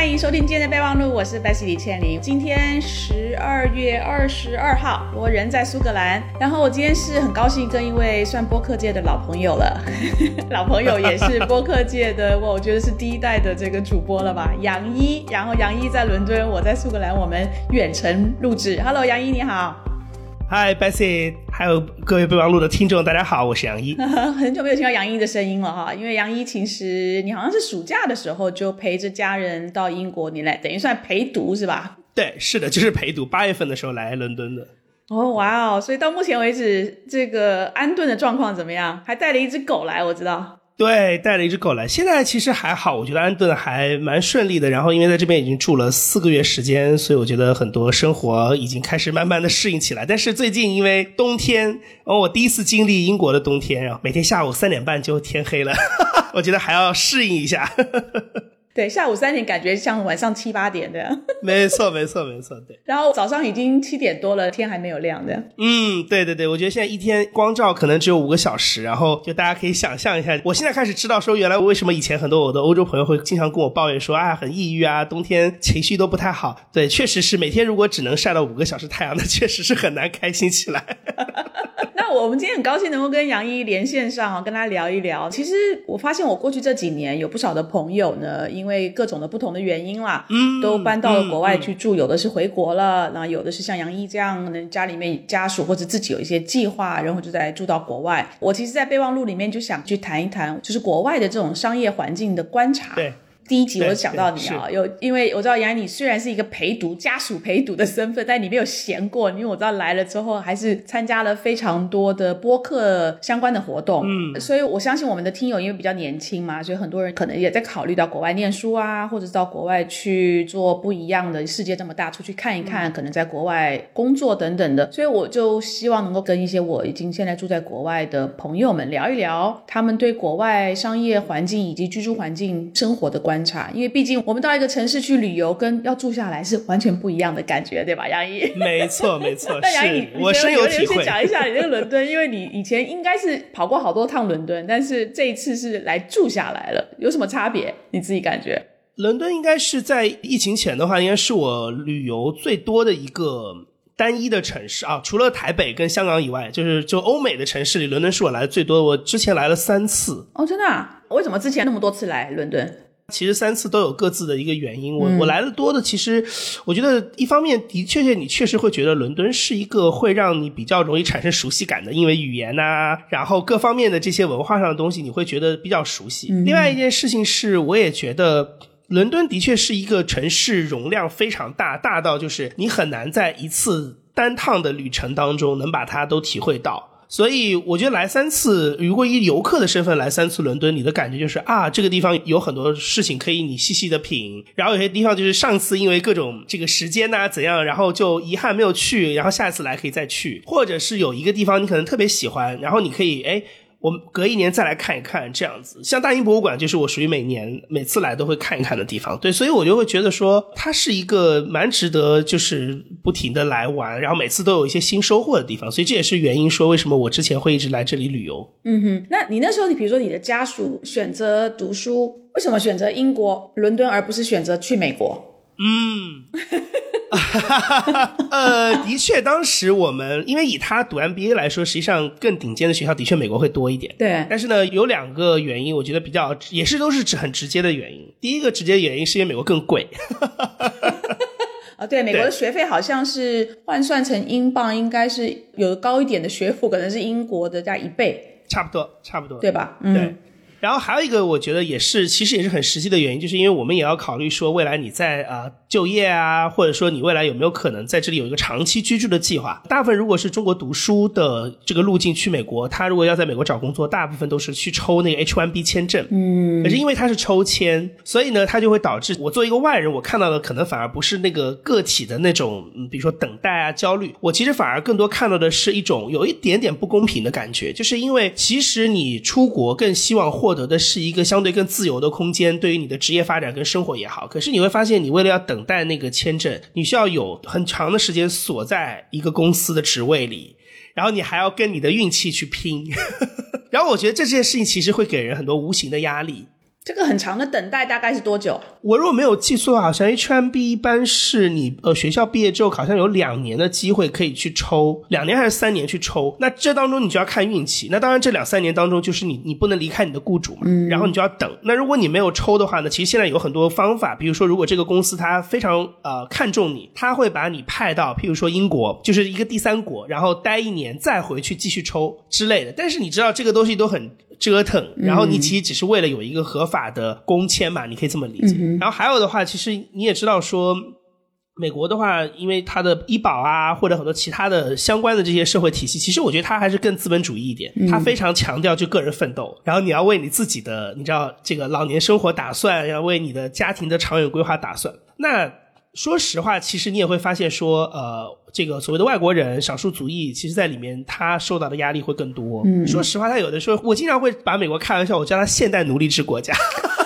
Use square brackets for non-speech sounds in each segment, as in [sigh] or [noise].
欢迎收听今天的备忘录，我是 Bessy 李倩玲。今天十二月二十二号，我人在苏格兰。然后我今天是很高兴跟一位算播客界的老朋友了，[laughs] 老朋友也是播客界的，我觉得是第一代的这个主播了吧，杨一。然后杨一在伦敦，我在苏格兰，我们远程录制。Hello，杨一你好。Hi Bessy，还有各位备忘录的听众，大家好，我是杨一。[laughs] 很久没有听到杨一的声音了哈，因为杨一其实你好像是暑假的时候就陪着家人到英国，你来等于算陪读是吧？对，是的，就是陪读。八月份的时候来伦敦的。哦，哇哦！所以到目前为止，这个安顿的状况怎么样？还带了一只狗来，我知道。对，带了一只狗来。现在其实还好，我觉得安顿还蛮顺利的。然后因为在这边已经住了四个月时间，所以我觉得很多生活已经开始慢慢的适应起来。但是最近因为冬天，我第一次经历英国的冬天，然后每天下午三点半就天黑了，[laughs] 我觉得还要适应一下。对，下午三点感觉像晚上七八点的，[laughs] 没错，没错，没错，对。然后早上已经七点多了，天还没有亮的。嗯，对对对，我觉得现在一天光照可能只有五个小时，然后就大家可以想象一下，我现在开始知道说，原来为什么以前很多我的欧洲朋友会经常跟我抱怨说啊，很抑郁啊，冬天情绪都不太好。对，确实是每天如果只能晒到五个小时太阳，那确实是很难开心起来。[laughs] 我们今天很高兴能够跟杨一连线上啊，跟他聊一聊。其实我发现我过去这几年有不少的朋友呢，因为各种的不同的原因啦，嗯，都搬到了国外去住，有的是回国了，那有的是像杨一这样，呢，家里面家属或者自己有一些计划，然后就在住到国外。我其实，在备忘录里面就想去谈一谈，就是国外的这种商业环境的观察。对。第一集我就想到你啊，有因为我知道杨你虽然是一个陪读家属陪读的身份，但你没有闲过，因为我知道来了之后还是参加了非常多的播客相关的活动，嗯，所以我相信我们的听友因为比较年轻嘛，所以很多人可能也在考虑到国外念书啊，或者到国外去做不一样的世界这么大，出去看一看，可能在国外工作等等的，所以我就希望能够跟一些我已经现在住在国外的朋友们聊一聊，他们对国外商业环境以及居住环境生活的观。察，因为毕竟我们到一个城市去旅游，跟要住下来是完全不一样的感觉，对吧？杨毅，没 [laughs] 错没错。[laughs] 那杨毅，我深有体会。讲一下你那个伦敦，因为你以前应该是跑过好多趟伦敦，但是这一次是来住下来了，有什么差别？你自己感觉？伦敦应该是在疫情前的话，应该是我旅游最多的一个单一的城市啊，除了台北跟香港以外，就是就欧美的城市里，伦敦是我来的最多。我之前来了三次。哦，真的？啊？为什么之前那么多次来伦敦？其实三次都有各自的一个原因。我我来的多的，其实我觉得一方面的确确，你确实会觉得伦敦是一个会让你比较容易产生熟悉感的，因为语言呐，然后各方面的这些文化上的东西，你会觉得比较熟悉。另外一件事情是，我也觉得伦敦的确是一个城市容量非常大，大到就是你很难在一次单趟的旅程当中能把它都体会到。所以我觉得来三次，如果以游客的身份来三次伦敦，你的感觉就是啊，这个地方有很多事情可以你细细的品。然后有些地方就是上次因为各种这个时间呐怎样，然后就遗憾没有去，然后下一次来可以再去。或者是有一个地方你可能特别喜欢，然后你可以哎。我隔一年再来看一看，这样子，像大英博物馆就是我属于每年每次来都会看一看的地方，对，所以我就会觉得说它是一个蛮值得就是不停的来玩，然后每次都有一些新收获的地方，所以这也是原因说为什么我之前会一直来这里旅游。嗯哼，那你那时候你比如说你的家属选择读书，为什么选择英国伦敦而不是选择去美国？嗯。[laughs] 呃，的确，当时我们因为以他读 MBA 来说，实际上更顶尖的学校的确美国会多一点。对，但是呢，有两个原因，我觉得比较也是都是很直接的原因。第一个直接原因是因为美国更贵。[laughs] 啊，对，美国的学费好像是换算成英镑，应该是有高一点的学府，可能是英国的加一倍，差不多，差不多，对吧？对。然后还有一个，我觉得也是，其实也是很实际的原因，就是因为我们也要考虑说，未来你在啊就业啊，或者说你未来有没有可能在这里有一个长期居住的计划。大部分如果是中国读书的这个路径去美国，他如果要在美国找工作，大部分都是去抽那个 H1B 签证。嗯。可是因为他是抽签，所以呢，他就会导致我作为一个外人，我看到的可能反而不是那个个体的那种，比如说等待啊、焦虑。我其实反而更多看到的是一种有一点点不公平的感觉，就是因为其实你出国更希望获。获得的是一个相对更自由的空间，对于你的职业发展跟生活也好。可是你会发现，你为了要等待那个签证，你需要有很长的时间锁在一个公司的职位里，然后你还要跟你的运气去拼。[laughs] 然后我觉得这件事情其实会给人很多无形的压力。这个很长的等待大概是多久？我如果没有记错，好像 H1B 一般是你呃学校毕业之后，好像有两年的机会可以去抽，两年还是三年去抽。那这当中你就要看运气。那当然这两三年当中，就是你你不能离开你的雇主嘛，然后你就要等。那如果你没有抽的话呢，其实现在有很多方法，比如说如果这个公司它非常呃看重你，他会把你派到譬如说英国，就是一个第三国，然后待一年再回去继续抽之类的。但是你知道这个东西都很。折腾，然后你其实只是为了有一个合法的工签嘛，你可以这么理解。然后还有的话，其实你也知道说，美国的话，因为它的医保啊，或者很多其他的相关的这些社会体系，其实我觉得它还是更资本主义一点，它非常强调就个人奋斗，然后你要为你自己的，你知道这个老年生活打算，要为你的家庭的长远规划打算。那说实话，其实你也会发现说，呃。这个所谓的外国人、少数族裔，其实在里面他受到的压力会更多。嗯，说实话，他有的时候，我经常会把美国开玩笑，我叫他现代奴隶制国家，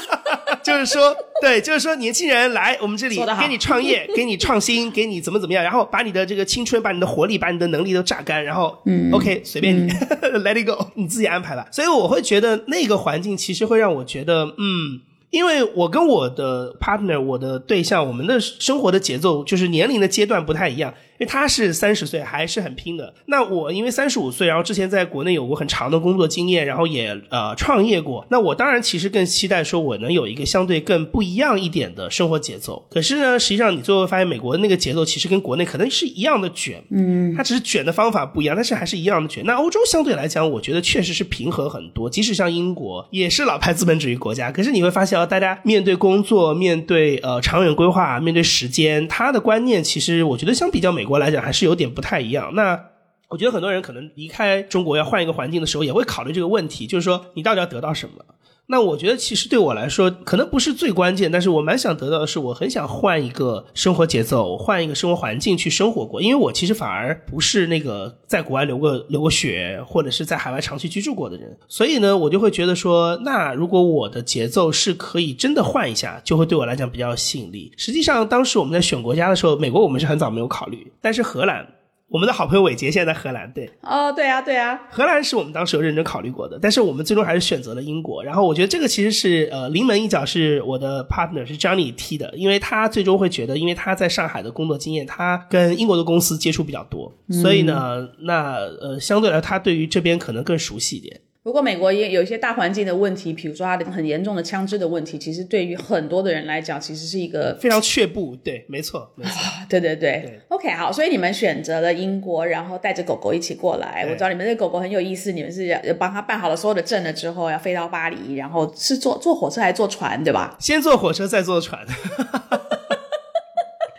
[laughs] 就是说，对，就是说，年轻人来我们这里，给你创业，给你创新，给你怎么怎么样，然后把你的这个青春、把你的活力、把你的能力都榨干，然后，嗯，OK，随便你，Let it go，你自己安排吧。所以我会觉得那个环境其实会让我觉得，嗯。因为我跟我的 partner，我的对象，我们的生活的节奏就是年龄的阶段不太一样。因为他是三十岁，还是很拼的。那我因为三十五岁，然后之前在国内有过很长的工作经验，然后也呃创业过。那我当然其实更期待说，我能有一个相对更不一样一点的生活节奏。可是呢，实际上你最后发现，美国的那个节奏其实跟国内可能是一样的卷，嗯，它只是卷的方法不一样，但是还是一样的卷。那欧洲相对来讲，我觉得确实是平和很多。即使像英国，也是老牌资本主义国家，可是你会发现啊，大家面对工作、面对呃长远规划、面对时间，他的观念其实我觉得相比较美。美国来讲还是有点不太一样。那我觉得很多人可能离开中国要换一个环境的时候，也会考虑这个问题，就是说你到底要得到什么。那我觉得其实对我来说，可能不是最关键，但是我蛮想得到的是，我很想换一个生活节奏，换一个生活环境去生活过。因为我其实反而不是那个在国外留过留过学，或者是在海外长期居住过的人，所以呢，我就会觉得说，那如果我的节奏是可以真的换一下，就会对我来讲比较有吸引力。实际上，当时我们在选国家的时候，美国我们是很早没有考虑，但是荷兰。我们的好朋友伟杰现在在荷兰，对，哦，对啊，对啊，荷兰是我们当时有认真考虑过的，但是我们最终还是选择了英国。然后我觉得这个其实是呃临门一脚，是我的 partner 是 Johnny 踢的，因为他最终会觉得，因为他在上海的工作经验，他跟英国的公司接触比较多，所以呢，那呃相对来他对于这边可能更熟悉一点。不过美国也有一些大环境的问题，比如说它的很严重的枪支的问题，其实对于很多的人来讲，其实是一个非常却步。对，没错，没错，对对对。OK，好，所以你们选择了英国，然后带着狗狗一起过来。我知道你们这狗狗很有意思，你们是帮它办好了所有的证了之后，要飞到巴黎，然后是坐坐火车还是坐船，对吧？先坐火车，再坐船。[laughs]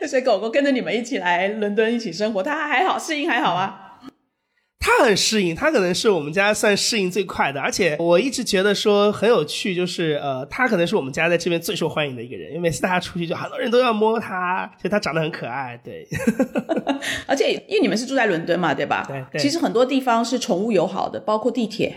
所以狗狗跟着你们一起来伦敦一起生活，它还好适应还好吗？他很适应，他可能是我们家算适应最快的，而且我一直觉得说很有趣，就是呃，他可能是我们家在这边最受欢迎的一个人，因为每次大家出去就很多人都要摸他，所以他长得很可爱，对。[laughs] [laughs] 而且因为你们是住在伦敦嘛，对吧？对。其实很多地方是宠物友好的，包括地铁。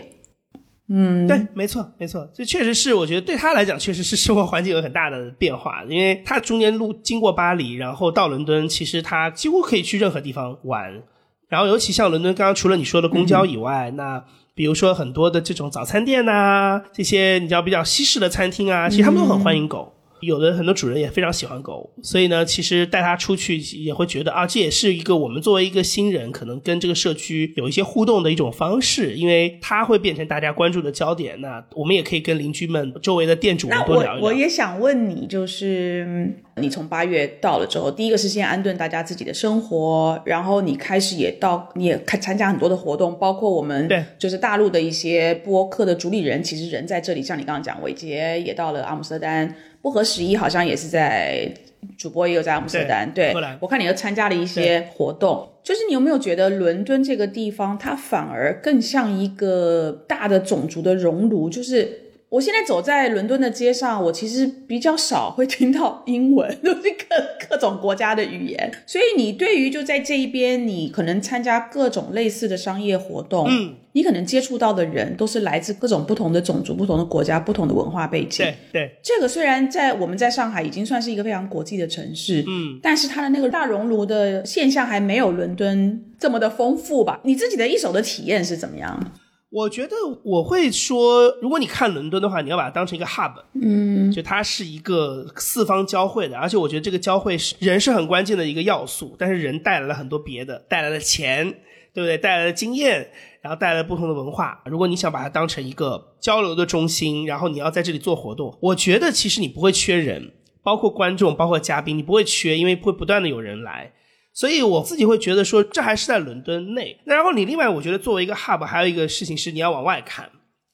嗯，对，没错，没错，这确实是我觉得对他来讲，确实是生活环境有很大的变化，因为他中间路经过巴黎，然后到伦敦，其实他几乎可以去任何地方玩。然后，尤其像伦敦，刚刚除了你说的公交以外，那比如说很多的这种早餐店呐，这些你知道比较西式的餐厅啊，其实他们都很欢迎狗。有的很多主人也非常喜欢狗，所以呢，其实带它出去也会觉得啊，这也是一个我们作为一个新人，可能跟这个社区有一些互动的一种方式，因为它会变成大家关注的焦点。那我们也可以跟邻居们、周围的店主们多聊一聊。我也想问你，就是你从八月到了之后，第一个是先安顿大家自己的生活，然后你开始也到，你也开参加很多的活动，包括我们对，就是大陆的一些播客的主理人，其实人在这里，像你刚刚讲，伟杰也到了阿姆斯特丹。不合时宜，好像也是在主播也有在阿姆斯特丹。对，我看你又参加了一些活动，就是你有没有觉得伦敦这个地方，它反而更像一个大的种族的熔炉？就是我现在走在伦敦的街上，我其实比较少会听到英文，[laughs] 都是各各种国家的语言。所以你对于就在这一边，你可能参加各种类似的商业活动，嗯。你可能接触到的人都是来自各种不同的种族、不同的国家、不同的文化背景。对对，这个虽然在我们在上海已经算是一个非常国际的城市，嗯，但是它的那个大熔炉的现象还没有伦敦这么的丰富吧？你自己的一手的体验是怎么样？我觉得我会说，如果你看伦敦的话，你要把它当成一个 hub，嗯，就它是一个四方交汇的，而且我觉得这个交汇是人是很关键的一个要素，但是人带来了很多别的，带来了钱，对不对？带来了经验，然后带来了不同的文化。如果你想把它当成一个交流的中心，然后你要在这里做活动，我觉得其实你不会缺人，包括观众，包括嘉宾，你不会缺，因为会不断的有人来。所以我自己会觉得说，这还是在伦敦内。那然后你另外，我觉得作为一个 hub，还有一个事情是你要往外看，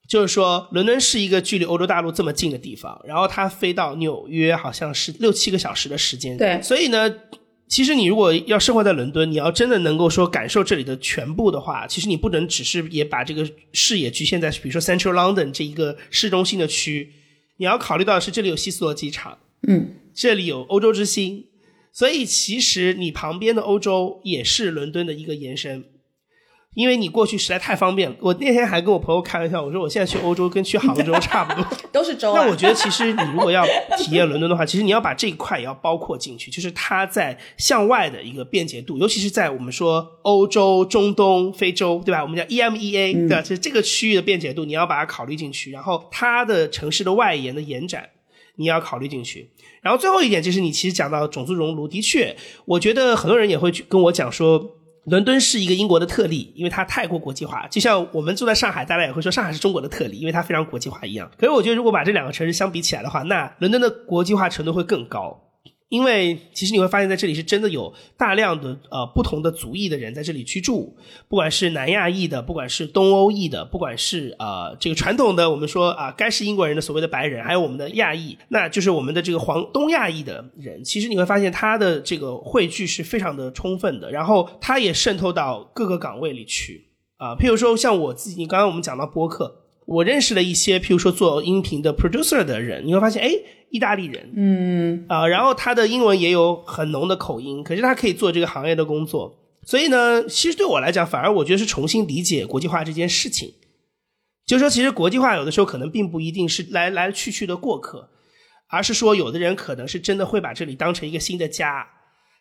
就是说伦敦是一个距离欧洲大陆这么近的地方，然后它飞到纽约好像是六七个小时的时间。对，所以呢，其实你如果要生活在伦敦，你要真的能够说感受这里的全部的话，其实你不能只是也把这个视野局限在比如说 Central London 这一个市中心的区，你要考虑到的是这里有希斯罗机场，嗯，这里有欧洲之星。所以其实你旁边的欧洲也是伦敦的一个延伸，因为你过去实在太方便了。我那天还跟我朋友开玩笑，我说我现在去欧洲跟去杭州 [laughs] 差不多，都是州。那我觉得其实你如果要体验伦敦的话，[laughs] 其实你要把这一块也要包括进去，就是它在向外的一个便捷度，尤其是在我们说欧洲、中东、非洲，对吧？我们叫 EMEA，对吧？就是这个区域的便捷度，你要把它考虑进去。然后它的城市的外延的延展，你要考虑进去。然后最后一点就是，你其实讲到种族熔炉，的确，我觉得很多人也会跟我讲说，伦敦是一个英国的特例，因为它太过国际化。就像我们住在上海，大家也会说上海是中国的特例，因为它非常国际化一样。可是我觉得，如果把这两个城市相比起来的话，那伦敦的国际化程度会更高。因为其实你会发现在这里是真的有大量的呃不同的族裔的人在这里居住，不管是南亚裔的，不管是东欧裔的，不管是呃这个传统的我们说啊该是英国人的所谓的白人，还有我们的亚裔，那就是我们的这个黄东亚裔的人，其实你会发现他的这个汇聚是非常的充分的，然后他也渗透到各个岗位里去啊，譬如说像我自己，刚刚我们讲到播客。我认识了一些，譬如说做音频的 producer 的人，你会发现，哎，意大利人，嗯，啊，然后他的英文也有很浓的口音，可是他可以做这个行业的工作。所以呢，其实对我来讲，反而我觉得是重新理解国际化这件事情。就是说，其实国际化有的时候可能并不一定是来来去去的过客，而是说，有的人可能是真的会把这里当成一个新的家，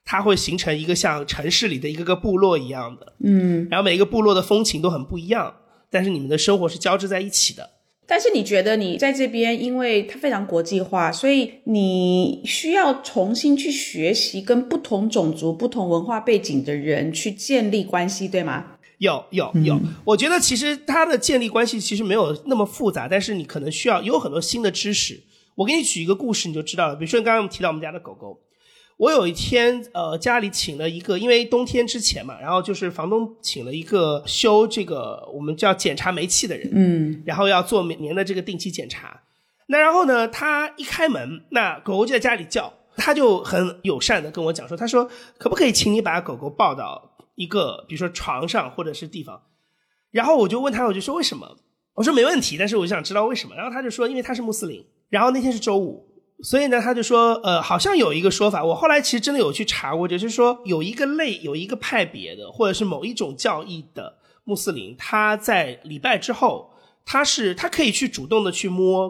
他会形成一个像城市里的一个个部落一样的，嗯，然后每一个部落的风情都很不一样。但是你们的生活是交织在一起的。但是你觉得你在这边，因为它非常国际化，所以你需要重新去学习跟不同种族、不同文化背景的人去建立关系，对吗？有有有，我觉得其实它的建立关系其实没有那么复杂，但是你可能需要有很多新的知识。我给你举一个故事，你就知道了。比如说，刚刚我们提到我们家的狗狗。我有一天，呃，家里请了一个，因为冬天之前嘛，然后就是房东请了一个修这个我们叫检查煤气的人，嗯，然后要做每年的这个定期检查。那然后呢，他一开门，那狗狗就在家里叫，他就很友善的跟我讲说，他说可不可以请你把狗狗抱到一个比如说床上或者是地方？然后我就问他，我就说为什么？我说没问题，但是我就想知道为什么。然后他就说，因为他是穆斯林。然后那天是周五。所以呢，他就说，呃，好像有一个说法，我后来其实真的有去查过，就是说有一个类、有一个派别的，或者是某一种教义的穆斯林，他在礼拜之后，他是他可以去主动的去摸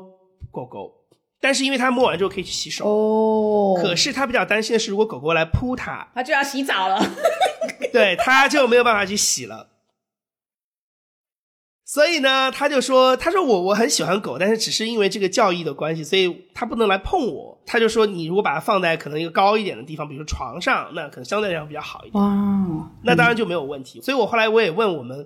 狗狗，但是因为他摸完之后可以去洗手，哦，可是他比较担心的是，如果狗狗来扑他，他就要洗澡了，[laughs] 对，他就没有办法去洗了。所以呢，他就说：“他说我我很喜欢狗，但是只是因为这个教义的关系，所以他不能来碰我。他就说，你如果把它放在可能一个高一点的地方，比如说床上，那可能相对来讲比较好一点。哇，那当然就没有问题。所以我后来我也问我们，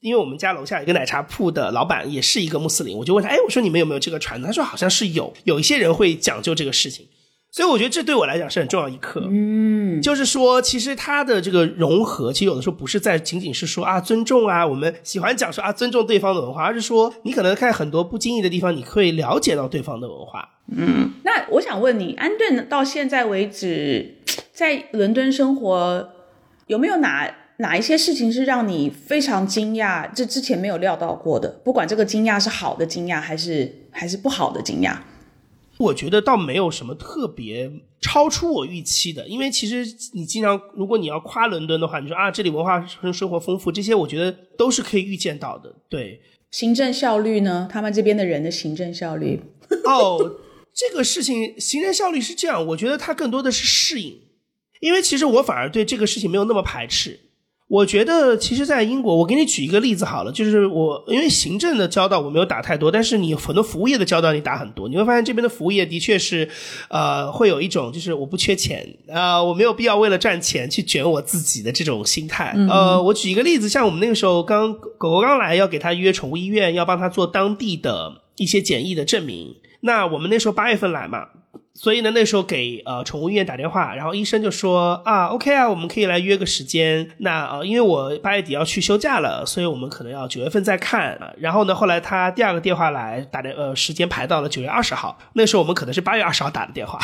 因为我们家楼下一个奶茶铺的老板也是一个穆斯林，我就问他，哎，我说你们有没有这个传统？他说好像是有，有一些人会讲究这个事情。”所以我觉得这对我来讲是很重要一课，嗯，就是说，其实它的这个融合，其实有的时候不是在仅仅是说啊尊重啊，我们喜欢讲说啊尊重对方的文化，而是说你可能在很多不经意的地方，你可以了解到对方的文化。嗯，那我想问你，安顿到现在为止，在伦敦生活有没有哪哪一些事情是让你非常惊讶，这之前没有料到过的？不管这个惊讶是好的惊讶，还是还是不好的惊讶。我觉得倒没有什么特别超出我预期的，因为其实你经常如果你要夸伦敦的话，你说啊这里文化生生活丰富，这些我觉得都是可以预见到的。对，行政效率呢？他们这边的人的行政效率？哦，这个事情行政效率是这样，我觉得它更多的是适应，因为其实我反而对这个事情没有那么排斥。我觉得，其实，在英国，我给你举一个例子好了，就是我因为行政的交道我没有打太多，但是你很多服务业的交道你打很多，你会发现这边的服务业的确是，呃，会有一种就是我不缺钱啊，我没有必要为了赚钱去卷我自己的这种心态。呃，我举一个例子，像我们那个时候刚狗狗刚来，要给他约宠物医院，要帮他做当地的一些检疫的证明，那我们那时候八月份来嘛。所以呢，那时候给呃宠物医院打电话，然后医生就说啊，OK 啊，我们可以来约个时间。那呃，因为我八月底要去休假了，所以我们可能要九月份再看。然后呢，后来他第二个电话来打的呃时间排到了九月二十号，那时候我们可能是八月二十号打的电话，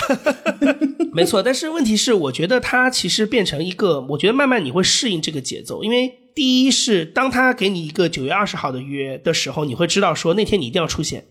[laughs] 没错。但是问题是，我觉得他其实变成一个，我觉得慢慢你会适应这个节奏，因为第一是当他给你一个九月二十号的约的时候，你会知道说那天你一定要出现。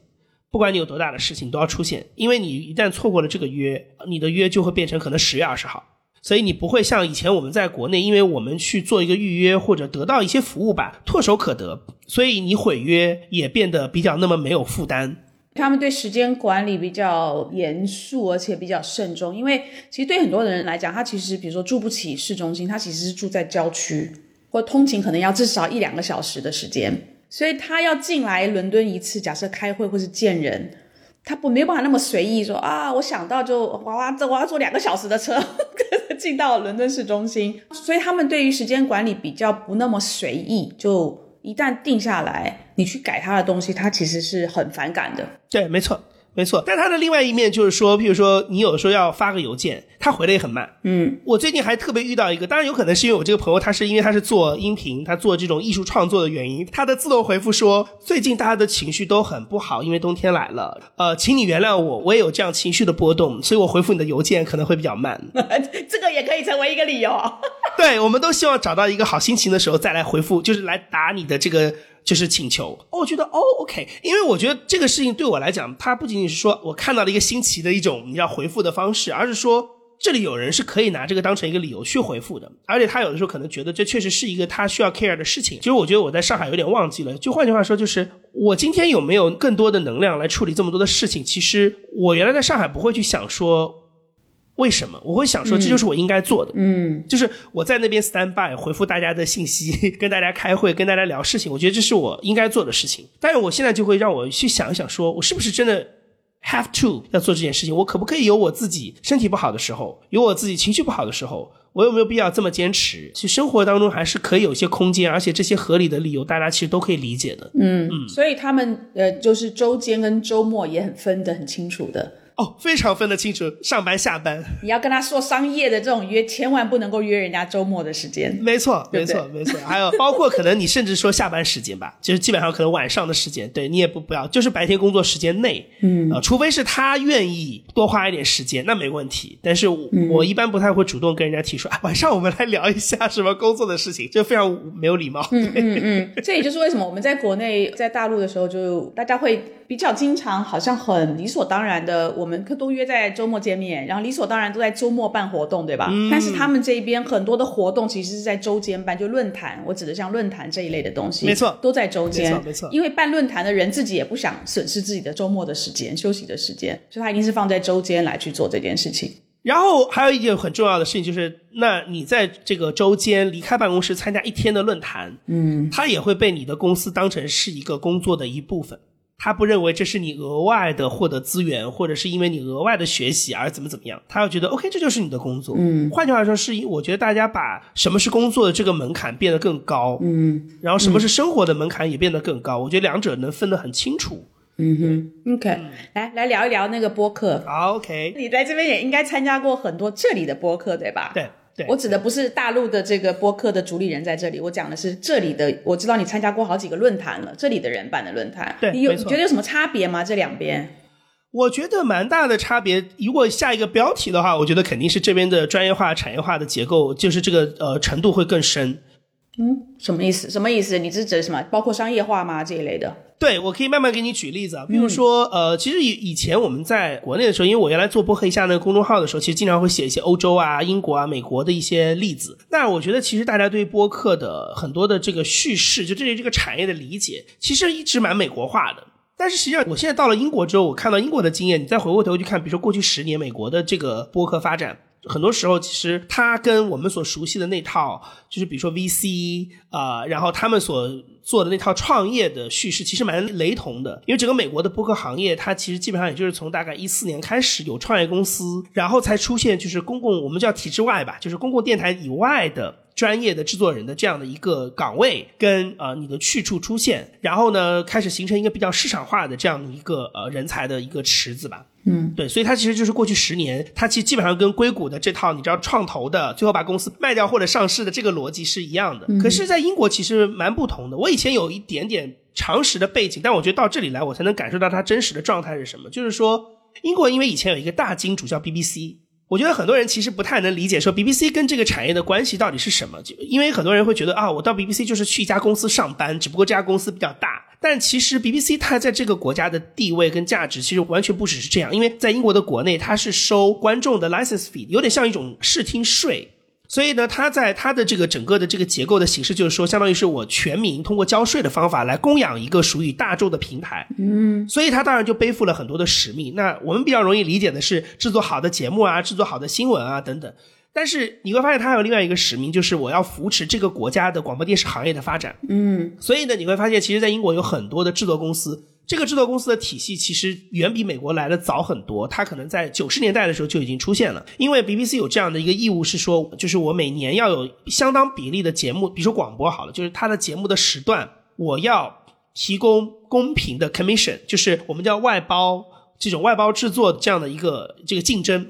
不管你有多大的事情，都要出现，因为你一旦错过了这个约，你的约就会变成可能十月二十号，所以你不会像以前我们在国内，因为我们去做一个预约或者得到一些服务吧，唾手可得，所以你毁约也变得比较那么没有负担。他们对时间管理比较严肃，而且比较慎重，因为其实对很多人来讲，他其实比如说住不起市中心，他其实是住在郊区，或通勤可能要至少一两个小时的时间。所以他要进来伦敦一次，假设开会或是见人，他不没有办法那么随意说啊，我想到就哇哇，这我要坐两个小时的车 [laughs] 进到伦敦市中心。所以他们对于时间管理比较不那么随意，就一旦定下来，你去改他的东西，他其实是很反感的。对，没错。没错，但它的另外一面就是说，譬如说你有时候要发个邮件，他回的也很慢。嗯，我最近还特别遇到一个，当然有可能是因为我这个朋友他是因为他是做音频，他做这种艺术创作的原因，他的自动回复说最近大家的情绪都很不好，因为冬天来了。呃，请你原谅我，我也有这样情绪的波动，所以我回复你的邮件可能会比较慢。[laughs] 这个也可以成为一个理由。[laughs] 对，我们都希望找到一个好心情的时候再来回复，就是来打你的这个。就是请求，我觉得哦，OK，因为我觉得这个事情对我来讲，它不仅仅是说我看到了一个新奇的一种你要回复的方式，而是说这里有人是可以拿这个当成一个理由去回复的，而且他有的时候可能觉得这确实是一个他需要 care 的事情。其实我觉得我在上海有点忘记了，就换句话说，就是我今天有没有更多的能量来处理这么多的事情？其实我原来在上海不会去想说。为什么我会想说这就是我应该做的？嗯，就是我在那边 stand by 回复大家的信息，[laughs] 跟大家开会，跟大家聊事情。我觉得这是我应该做的事情。但是我现在就会让我去想一想，说我是不是真的 have to 要做这件事情？我可不可以有我自己身体不好的时候，有我自己情绪不好的时候？我有没有必要这么坚持？其实生活当中还是可以有一些空间，而且这些合理的理由，大家其实都可以理解的。嗯嗯，所以他们呃，就是周间跟周末也很分得很清楚的。哦，非常分得清楚，上班下班。你要跟他说商业的这种约，千万不能够约人家周末的时间。没错，没错，没错。还有包括可能你甚至说下班时间吧，就是基本上可能晚上的时间，对你也不不要，就是白天工作时间内，嗯啊，除非是他愿意多花一点时间，那没问题。但是我一般不太会主动跟人家提出，啊，晚上我们来聊一下什么工作的事情，就非常没有礼貌。嗯嗯嗯，[laughs] 这也就是为什么我们在国内在大陆的时候，就大家会比较经常，好像很理所当然的，我们都约在。周末见面，然后理所当然都在周末办活动，对吧？但是他们这边很多的活动其实是在周间办，就论坛，我指的像论坛这一类的东西，没错，都在周间，没错，没错。因为办论坛的人自己也不想损失自己的周末的时间、休息的时间，所以他一定是放在周间来去做这件事情。然后还有一件很重要的事情就是，那你在这个周间离开办公室参加一天的论坛，嗯，他也会被你的公司当成是一个工作的一部分。他不认为这是你额外的获得资源，或者是因为你额外的学习而怎么怎么样。他要觉得 OK，这就是你的工作。嗯，换句话说，是我觉得大家把什么是工作的这个门槛变得更高。嗯，然后什么是生活的门槛也变得更高。我觉得两者能分得很清楚。嗯哼，OK，来来聊一聊那个播客。好，OK，你在这边也应该参加过很多这里的播客，对吧？对。我指的不是大陆的这个播客的主理人在这里，我讲的是这里的。我知道你参加过好几个论坛了，这里的人办的论坛，对，你有你觉得有什么差别吗？这两边？我觉得蛮大的差别。如果下一个标题的话，我觉得肯定是这边的专业化、产业化的结构，就是这个呃程度会更深。嗯，什么意思？什么意思？你是指什么？包括商业化吗？这一类的？对，我可以慢慢给你举例子啊。比如说，呃，其实以以前我们在国内的时候，因为我原来做播客一下那个公众号的时候，其实经常会写一些欧洲啊、英国啊、美国的一些例子。那我觉得，其实大家对播客的很多的这个叙事，就对这个产业的理解，其实一直蛮美国化的。但是实际上，我现在到了英国之后，我看到英国的经验，你再回过头去看，比如说过去十年美国的这个播客发展。很多时候其实它跟我们所熟悉的那套，就是比如说 VC 啊，然后他们所做的那套创业的叙事，其实蛮雷同的。因为整个美国的播客行业，它其实基本上也就是从大概一四年开始有创业公司，然后才出现就是公共我们叫体制外吧，就是公共电台以外的。专业的制作人的这样的一个岗位跟呃你的去处出现，然后呢开始形成一个比较市场化的这样的一个呃人才的一个池子吧。嗯，对，所以它其实就是过去十年，它其实基本上跟硅谷的这套你知道创投的最后把公司卖掉或者上市的这个逻辑是一样的。可是，在英国其实蛮不同的。我以前有一点点常识的背景，但我觉得到这里来，我才能感受到它真实的状态是什么。就是说，英国因为以前有一个大金主叫 BBC。我觉得很多人其实不太能理解，说 BBC 跟这个产业的关系到底是什么？就因为很多人会觉得啊，我到 BBC 就是去一家公司上班，只不过这家公司比较大。但其实 BBC 它在这个国家的地位跟价值，其实完全不只是这样。因为在英国的国内，它是收观众的 license fee，有点像一种视听税。所以呢，它在它的这个整个的这个结构的形式，就是说，相当于是我全民通过交税的方法来供养一个属于大众的平台。嗯，所以它当然就背负了很多的使命。那我们比较容易理解的是制作好的节目啊，制作好的新闻啊等等。但是你会发现，它还有另外一个使命，就是我要扶持这个国家的广播电视行业的发展。嗯，所以呢，你会发现，其实，在英国有很多的制作公司。这个制作公司的体系其实远比美国来的早很多，它可能在九十年代的时候就已经出现了。因为 BBC 有这样的一个义务，是说，就是我每年要有相当比例的节目，比如说广播好了，就是它的节目的时段，我要提供公平的 commission，就是我们叫外包这种外包制作这样的一个这个竞争。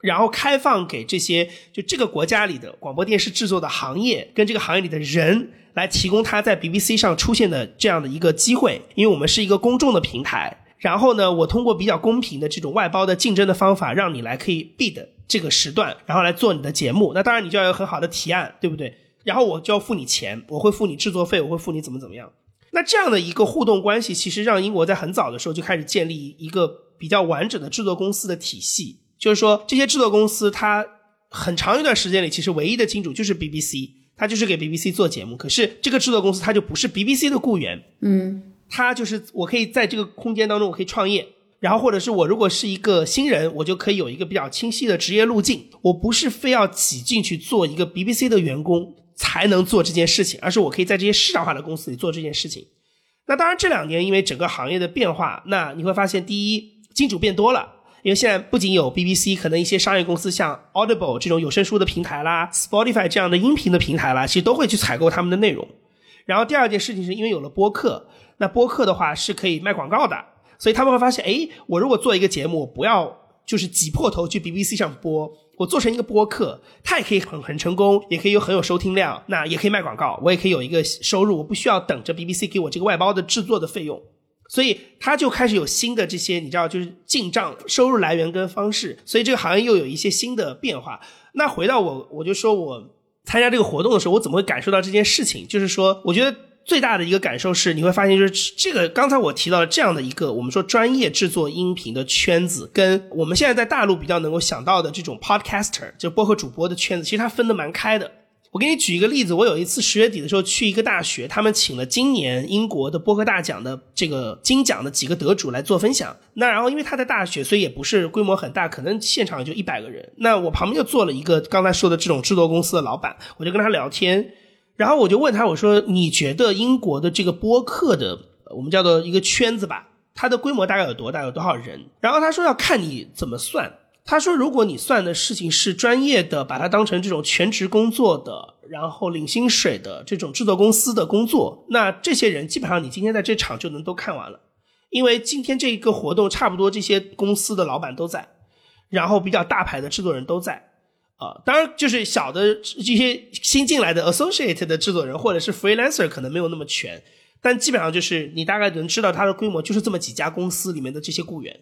然后开放给这些就这个国家里的广播电视制作的行业跟这个行业里的人来提供他在 BBC 上出现的这样的一个机会，因为我们是一个公众的平台。然后呢，我通过比较公平的这种外包的竞争的方法，让你来可以 bid 这个时段，然后来做你的节目。那当然你就要有很好的提案，对不对？然后我就要付你钱，我会付你制作费，我会付你怎么怎么样。那这样的一个互动关系，其实让英国在很早的时候就开始建立一个比较完整的制作公司的体系。就是说，这些制作公司，它很长一段时间里，其实唯一的金主就是 BBC，它就是给 BBC 做节目。可是这个制作公司，它就不是 BBC 的雇员，嗯，它就是我可以在这个空间当中，我可以创业，然后或者是我如果是一个新人，我就可以有一个比较清晰的职业路径。我不是非要挤进去做一个 BBC 的员工才能做这件事情，而是我可以在这些市场化的公司里做这件事情。那当然，这两年因为整个行业的变化，那你会发现，第一，金主变多了。因为现在不仅有 BBC，可能一些商业公司像 Audible 这种有声书的平台啦，Spotify 这样的音频的平台啦，其实都会去采购他们的内容。然后第二件事情是因为有了播客，那播客的话是可以卖广告的，所以他们会发现，哎，我如果做一个节目，我不要就是挤破头去 BBC 上播，我做成一个播客，它也可以很很成功，也可以有很有收听量，那也可以卖广告，我也可以有一个收入，我不需要等着 BBC 给我这个外包的制作的费用。所以他就开始有新的这些，你知道，就是进账收入来源跟方式。所以这个行业又有一些新的变化。那回到我，我就说我参加这个活动的时候，我怎么会感受到这件事情？就是说，我觉得最大的一个感受是，你会发现，就是这个刚才我提到的这样的一个我们说专业制作音频的圈子，跟我们现在在大陆比较能够想到的这种 podcaster 就播客主播的圈子，其实它分得蛮开的。我给你举一个例子，我有一次十月底的时候去一个大学，他们请了今年英国的播客大奖的这个金奖的几个得主来做分享。那然后因为他在大学，所以也不是规模很大，可能现场就一百个人。那我旁边就坐了一个刚才说的这种制作公司的老板，我就跟他聊天，然后我就问他，我说你觉得英国的这个播客的我们叫做一个圈子吧，它的规模大概有多大，有多少人？然后他说要看你怎么算。他说：“如果你算的事情是专业的，把它当成这种全职工作的，然后领薪水的这种制作公司的工作，那这些人基本上你今天在这场就能都看完了，因为今天这一个活动差不多这些公司的老板都在，然后比较大牌的制作人都在，啊，当然就是小的这些新进来的 associate 的制作人或者是 freelancer 可能没有那么全，但基本上就是你大概能知道它的规模就是这么几家公司里面的这些雇员。”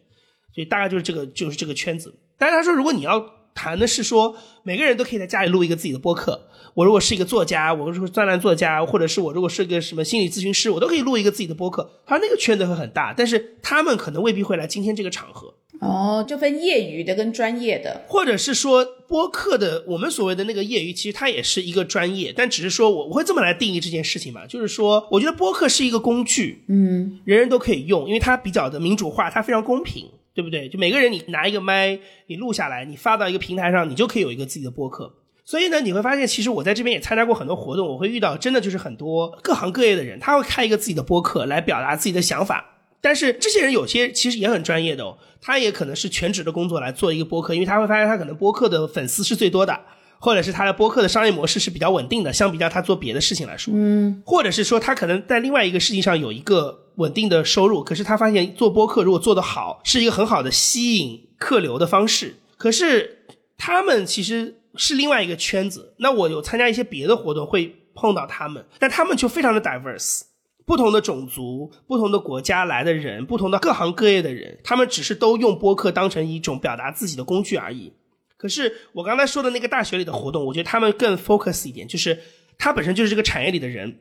所以大概就是这个，就是这个圈子。但是他说，如果你要谈的是说，每个人都可以在家里录一个自己的播客。我如果是一个作家，我如果是专栏作家，或者是我如果是个什么心理咨询师，我都可以录一个自己的播客。他说那个圈子会很大，但是他们可能未必会来今天这个场合。哦，就分业余的跟专业的，或者是说播客的，我们所谓的那个业余，其实它也是一个专业，但只是说我我会这么来定义这件事情吧，就是说，我觉得播客是一个工具，嗯，人人都可以用，因为它比较的民主化，它非常公平。对不对？就每个人你拿一个麦，你录下来，你发到一个平台上，你就可以有一个自己的播客。所以呢，你会发现，其实我在这边也参加过很多活动，我会遇到真的就是很多各行各业的人，他会开一个自己的播客来表达自己的想法。但是这些人有些其实也很专业的哦，他也可能是全职的工作来做一个播客，因为他会发现他可能播客的粉丝是最多的，或者是他的播客的商业模式是比较稳定的，相比较他做别的事情来说，嗯，或者是说他可能在另外一个事情上有一个稳定的收入，可是他发现做播客如果做得好，是一个很好的吸引客流的方式，可是他们其实。是另外一个圈子。那我有参加一些别的活动，会碰到他们，但他们就非常的 diverse，不同的种族、不同的国家来的人，不同的各行各业的人，他们只是都用播客当成一种表达自己的工具而已。可是我刚才说的那个大学里的活动，我觉得他们更 focus 一点，就是他本身就是这个产业里的人，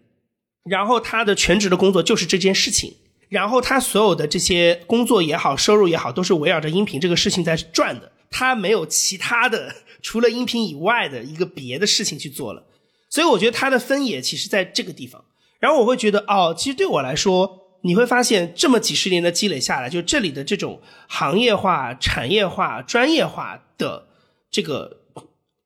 然后他的全职的工作就是这件事情，然后他所有的这些工作也好，收入也好，都是围绕着音频这个事情在转的，他没有其他的。除了音频以外的一个别的事情去做了，所以我觉得他的分野其实在这个地方。然后我会觉得，哦，其实对我来说，你会发现这么几十年的积累下来，就这里的这种行业化、产业化、专业化的这个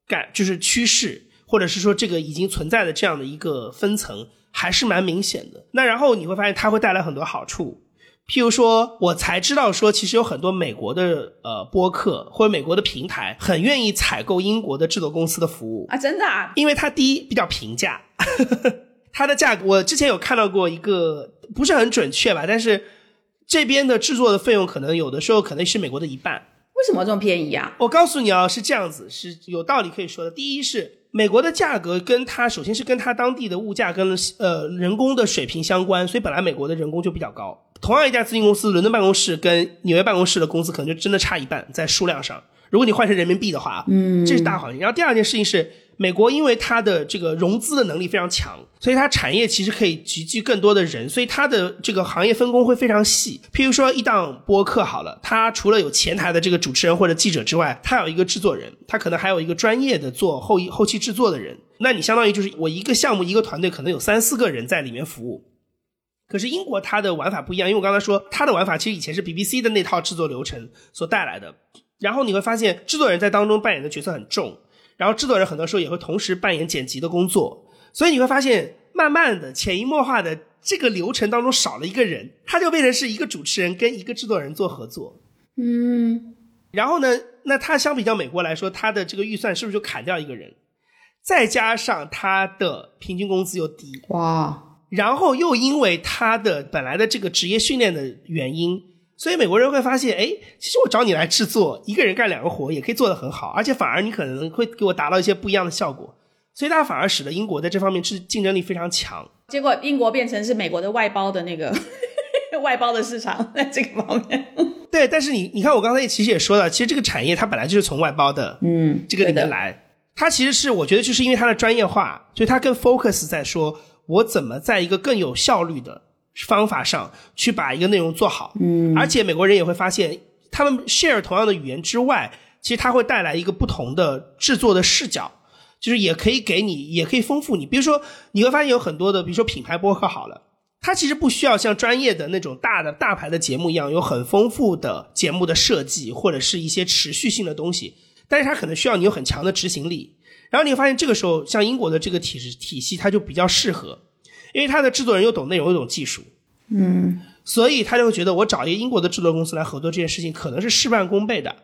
感，就是趋势，或者是说这个已经存在的这样的一个分层，还是蛮明显的。那然后你会发现，它会带来很多好处。譬如说，我才知道说，其实有很多美国的呃播客或者美国的平台很愿意采购英国的制作公司的服务啊，真的？啊？因为它第一比较平价，[laughs] 它的价格我之前有看到过一个不是很准确吧，但是这边的制作的费用可能有的时候可能是美国的一半。为什么这么便宜啊？我告诉你啊，是这样子，是有道理可以说的。第一是美国的价格跟它首先是跟它当地的物价跟呃人工的水平相关，所以本来美国的人工就比较高。同样一家咨询公司，伦敦办公室跟纽约办公室的工资可能就真的差一半，在数量上。如果你换成人民币的话，嗯，这是大好。然后第二件事情是，美国因为它的这个融资的能力非常强，所以它产业其实可以集聚更多的人，所以它的这个行业分工会非常细。譬如说一档播客好了，它除了有前台的这个主持人或者记者之外，它有一个制作人，它可能还有一个专业的做后后期制作的人。那你相当于就是我一个项目一个团队可能有三四个人在里面服务。可是英国它的玩法不一样，因为我刚才说它的玩法其实以前是 BBC 的那套制作流程所带来的。然后你会发现制作人在当中扮演的角色很重，然后制作人很多时候也会同时扮演剪辑的工作，所以你会发现慢慢的潜移默化的这个流程当中少了一个人，他就变成是一个主持人跟一个制作人做合作。嗯，然后呢，那他相比较美国来说，他的这个预算是不是就砍掉一个人？再加上他的平均工资又低，哇！然后又因为他的本来的这个职业训练的原因，所以美国人会发现，哎，其实我找你来制作，一个人干两个活也可以做得很好，而且反而你可能会给我达到一些不一样的效果，所以它反而使得英国在这方面是竞争力非常强。结果英国变成是美国的外包的那个 [laughs] 外包的市场，在这个方面。对，但是你你看，我刚才其实也说了，其实这个产业它本来就是从外包的，嗯，这个里面来，它其实是我觉得就是因为它的专业化，所以它更 focus 在说。我怎么在一个更有效率的方法上去把一个内容做好？嗯，而且美国人也会发现，他们 share 同样的语言之外，其实它会带来一个不同的制作的视角，就是也可以给你，也可以丰富你。比如说，你会发现有很多的，比如说品牌播客好了，它其实不需要像专业的那种大的大牌的节目一样有很丰富的节目的设计或者是一些持续性的东西，但是它可能需要你有很强的执行力。然后你会发现，这个时候像英国的这个体制体系，它就比较适合，因为他的制作人又懂内容又懂技术，嗯，所以他就会觉得我找一个英国的制作公司来合作这件事情可能是事半功倍的，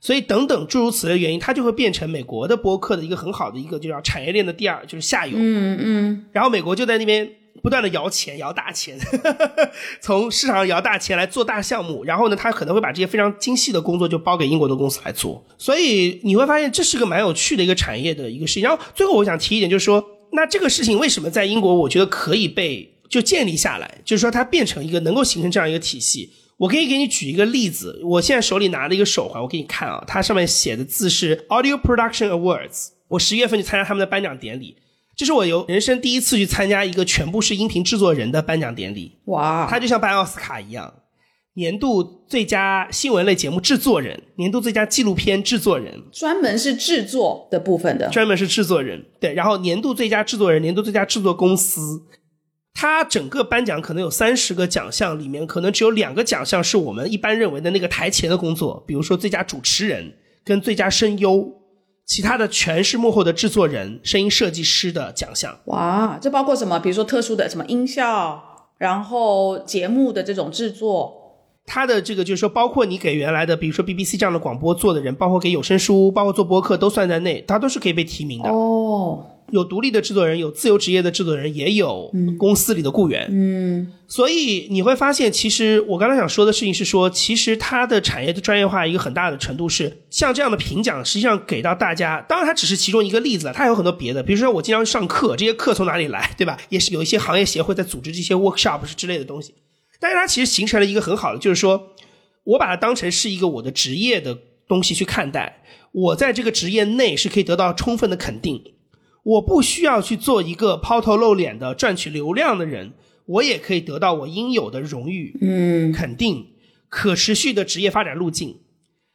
所以等等诸如此类原因，他就会变成美国的播客的一个很好的一个就叫产业链的第二就是下游，嗯嗯，然后美国就在那边。不断的摇钱，[laughs] 摇大钱，[laughs] 从市场上摇大钱来做大项目，然后呢，他可能会把这些非常精细的工作就包给英国的公司来做，所以你会发现这是个蛮有趣的一个产业的一个事情。然后最后我想提一点，就是说，那这个事情为什么在英国，我觉得可以被就建立下来，就是说它变成一个能够形成这样一个体系。我可以给你举一个例子，我现在手里拿了一个手环，我给你看啊，它上面写的字是 Audio Production Awards，我十月份去参加他们的颁奖典礼。这是我由人生第一次去参加一个全部是音频制作人的颁奖典礼。哇！它就像办奥斯卡一样，年度最佳新闻类节目制作人，年度最佳纪录片制作人，专门是制作的部分的，专门是制作人。对，然后年度最佳制作人，年度最佳制作公司，它整个颁奖可能有三十个奖项，里面可能只有两个奖项是我们一般认为的那个台前的工作，比如说最佳主持人跟最佳声优，其他的全是幕后的制作人、声音设计师的奖项。哇，这包括什么？比如说特殊的什么音效，然后节目的这种制作。它的这个就是说，包括你给原来的，比如说 BBC 这样的广播做的人，包括给有声书，包括做播客都算在内，它都是可以被提名的。哦。有独立的制作人，有自由职业的制作人，也有公司里的雇员。嗯，所以你会发现，其实我刚才想说的事情是说，其实它的产业的专业化一个很大的程度是，像这样的评奖，实际上给到大家，当然它只是其中一个例子了，它还有很多别的，比如说我经常上课，这些课从哪里来，对吧？也是有一些行业协会在组织这些 workshop 之类的东西，但是它其实形成了一个很好的，就是说我把它当成是一个我的职业的东西去看待，我在这个职业内是可以得到充分的肯定。我不需要去做一个抛头露脸的赚取流量的人，我也可以得到我应有的荣誉、嗯肯定、可持续的职业发展路径。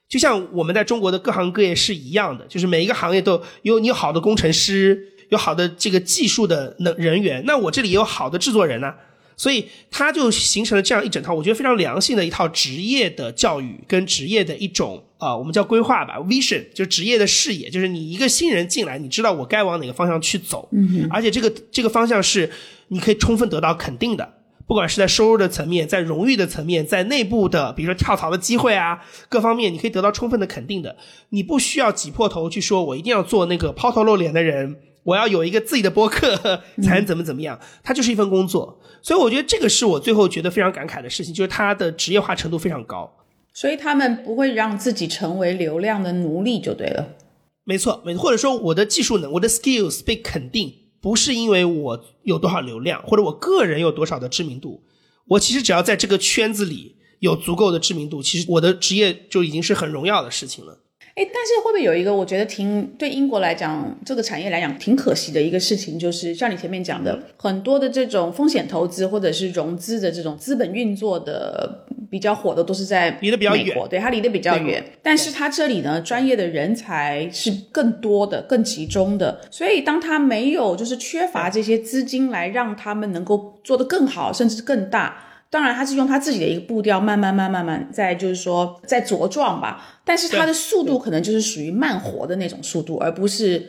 就像我们在中国的各行各业是一样的，就是每一个行业都有你有好的工程师，有好的这个技术的能人员，那我这里也有好的制作人呢。所以它就形成了这样一整套，我觉得非常良性的一套职业的教育跟职业的一种啊，我们叫规划吧，vision，就是职业的视野，就是你一个新人进来，你知道我该往哪个方向去走，嗯，而且这个这个方向是你可以充分得到肯定的，不管是在收入的层面，在荣誉的层面，在内部的比如说跳槽的机会啊，各方面你可以得到充分的肯定的，你不需要挤破头去说我一定要做那个抛头露脸的人。我要有一个自己的播客才能怎么怎么样，它就是一份工作，所以我觉得这个是我最后觉得非常感慨的事情，就是它的职业化程度非常高，所以他们不会让自己成为流量的奴隶就对了。没错，没错，或者说我的技术能，我的 skills 被肯定，不是因为我有多少流量，或者我个人有多少的知名度，我其实只要在这个圈子里有足够的知名度，其实我的职业就已经是很荣耀的事情了。哎，但是会不会有一个我觉得挺对英国来讲，这个产业来讲挺可惜的一个事情，就是像你前面讲的，很多的这种风险投资或者是融资的这种资本运作的比较火的，都是在离得比较远，对它离得比较远。但是它这里呢，专业的人才是更多的、更集中的，所以当它没有就是缺乏这些资金来让他们能够做得更好，甚至更大。当然，他是用他自己的一个步调，慢慢、慢、慢慢在，就是说在茁壮吧。但是他的速度可能就是属于慢活的那种速度，而不是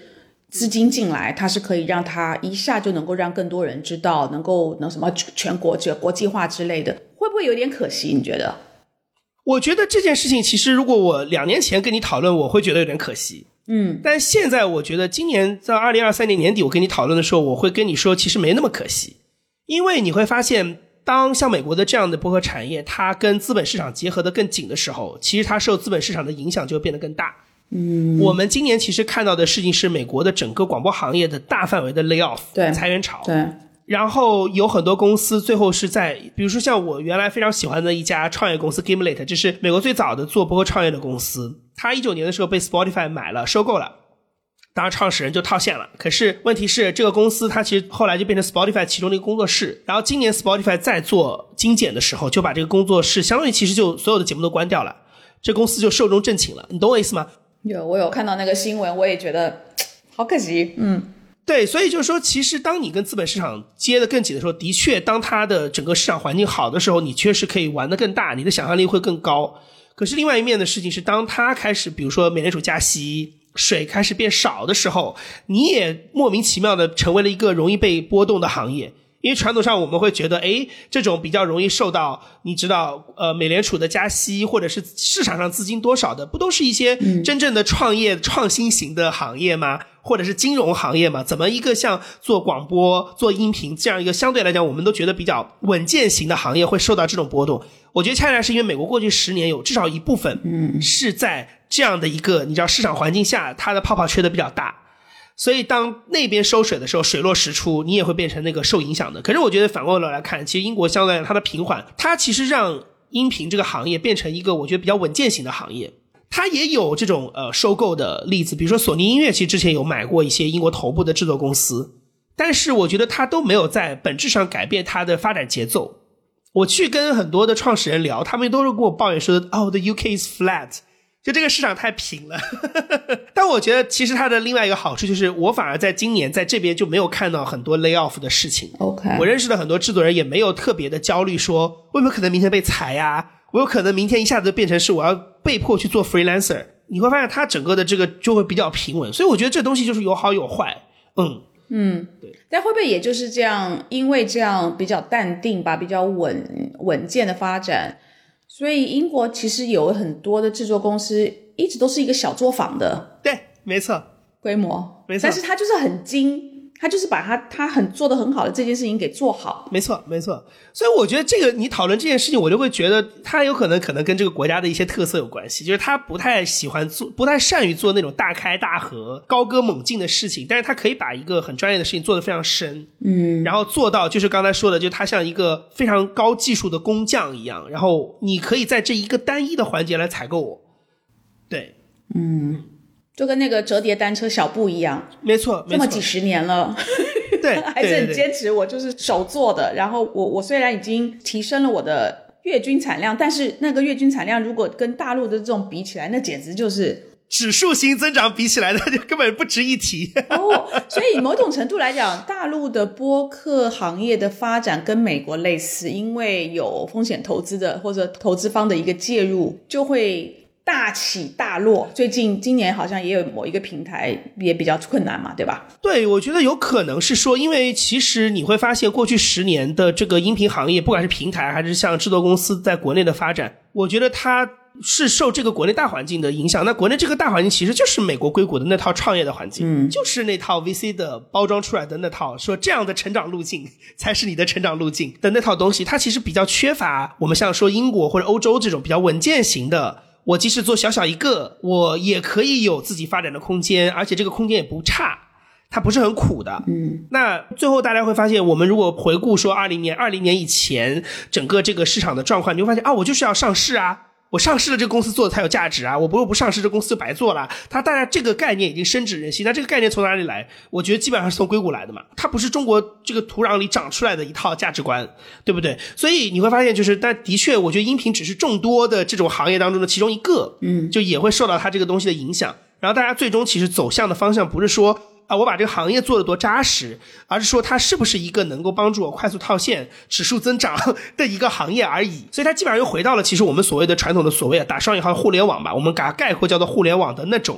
资金进来，它是可以让他一下就能够让更多人知道，能够能什么全国这国际化之类的，会不会有点可惜？你觉得？我觉得这件事情其实，如果我两年前跟你讨论，我会觉得有点可惜。嗯，但现在我觉得，今年在二零二三年年底，我跟你讨论的时候，我会跟你说，其实没那么可惜，因为你会发现。当像美国的这样的播客产业，它跟资本市场结合的更紧的时候，其实它受资本市场的影响就会变得更大。嗯，我们今年其实看到的事情是美国的整个广播行业的大范围的 lay off，对裁员潮，对。然后有很多公司最后是在，比如说像我原来非常喜欢的一家创业公司 Gimlet，这是美国最早的做播客创业的公司，它一九年的时候被 Spotify 买了，收购了。当然，创始人就套现了。可是问题是，这个公司它其实后来就变成 Spotify 其中的一个工作室。然后今年 Spotify 在做精简的时候，就把这个工作室相当于其实就所有的节目都关掉了。这公司就寿终正寝了。你懂我意思吗？有，我有看到那个新闻，我也觉得好可惜。嗯，对，所以就是说，其实当你跟资本市场接得更紧的时候，的确，当它的整个市场环境好的时候，你确实可以玩得更大，你的想象力会更高。可是另外一面的事情是，当它开始，比如说美联储加息。水开始变少的时候，你也莫名其妙的成为了一个容易被波动的行业。因为传统上我们会觉得，哎，这种比较容易受到你知道，呃，美联储的加息，或者是市场上资金多少的，不都是一些真正的创业创新型的行业吗？或者是金融行业吗？怎么一个像做广播、做音频这样一个相对来讲我们都觉得比较稳健型的行业会受到这种波动？我觉得恰恰是因为美国过去十年有至少一部分，嗯，是在这样的一个你知道市场环境下，它的泡泡吹的比较大。所以，当那边收水的时候，水落石出，你也会变成那个受影响的。可是，我觉得反过来来看，其实英国相对来它的平缓，它其实让音频这个行业变成一个我觉得比较稳健型的行业。它也有这种呃收购的例子，比如说索尼音乐，其实之前有买过一些英国头部的制作公司，但是我觉得它都没有在本质上改变它的发展节奏。我去跟很多的创始人聊，他们都是跟我抱怨说：“哦，the UK is flat。”就这个市场太平了。[laughs] 但我觉得其实它的另外一个好处就是，我反而在今年在这边就没有看到很多 lay off 的事情。OK，我认识的很多制作人也没有特别的焦虑，说有没有可能明天被裁呀？我有可能明天一下子变成是我要被迫去做 freelancer。你会发现它整个的这个就会比较平稳，所以我觉得这东西就是有好有坏。嗯嗯，对。但会不会也就是这样？因为这样比较淡定吧，比较稳稳健的发展。所以英国其实有很多的制作公司，一直都是一个小作坊的，对，没错，规模，没错，但是它就是很精。他就是把他他很做的很好的这件事情给做好，没错没错。所以我觉得这个你讨论这件事情，我就会觉得他有可能可能跟这个国家的一些特色有关系，就是他不太喜欢做，不太善于做那种大开大合、高歌猛进的事情，但是他可以把一个很专业的事情做得非常深，嗯，然后做到就是刚才说的，就他像一个非常高技术的工匠一样，然后你可以在这一个单一的环节来采购我，对，嗯。就跟那个折叠单车小布一样，没错，这么几十年了，[laughs] 对，还是很坚持。我就是手做的，然后我我虽然已经提升了我的月均产量，但是那个月均产量如果跟大陆的这种比起来，那简直就是指数型增长比起来的就根本不值一提。哦，所以某种程度来讲，大陆的播客行业的发展跟美国类似，因为有风险投资的或者投资方的一个介入，就会。大起大落，最近今年好像也有某一个平台也比较困难嘛，对吧？对，我觉得有可能是说，因为其实你会发现，过去十年的这个音频行业，不管是平台还是像制作公司在国内的发展，我觉得它是受这个国内大环境的影响。那国内这个大环境其实就是美国硅谷的那套创业的环境，嗯，就是那套 VC 的包装出来的那套，说这样的成长路径才是你的成长路径的那套东西，它其实比较缺乏我们像说英国或者欧洲这种比较稳健型的。我即使做小小一个，我也可以有自己发展的空间，而且这个空间也不差，它不是很苦的。嗯，那最后大家会发现，我们如果回顾说二零年、二零年以前整个这个市场的状况，你会发现啊，我就是要上市啊。我上市了，这个公司做的才有价值啊！我不如不上市，这公司就白做了。它大家这个概念已经深植人心。那这个概念从哪里来？我觉得基本上是从硅谷来的嘛。它不是中国这个土壤里长出来的一套价值观，对不对？所以你会发现，就是但的确，我觉得音频只是众多的这种行业当中的其中一个，嗯，就也会受到它这个东西的影响。然后大家最终其实走向的方向不是说。啊，我把这个行业做的多扎实，而是说它是不是一个能够帮助我快速套现、指数增长 [laughs] 的一个行业而已。所以它基本上又回到了其实我们所谓的传统的所谓打双引号互联网吧，我们把它概括叫做互联网的那种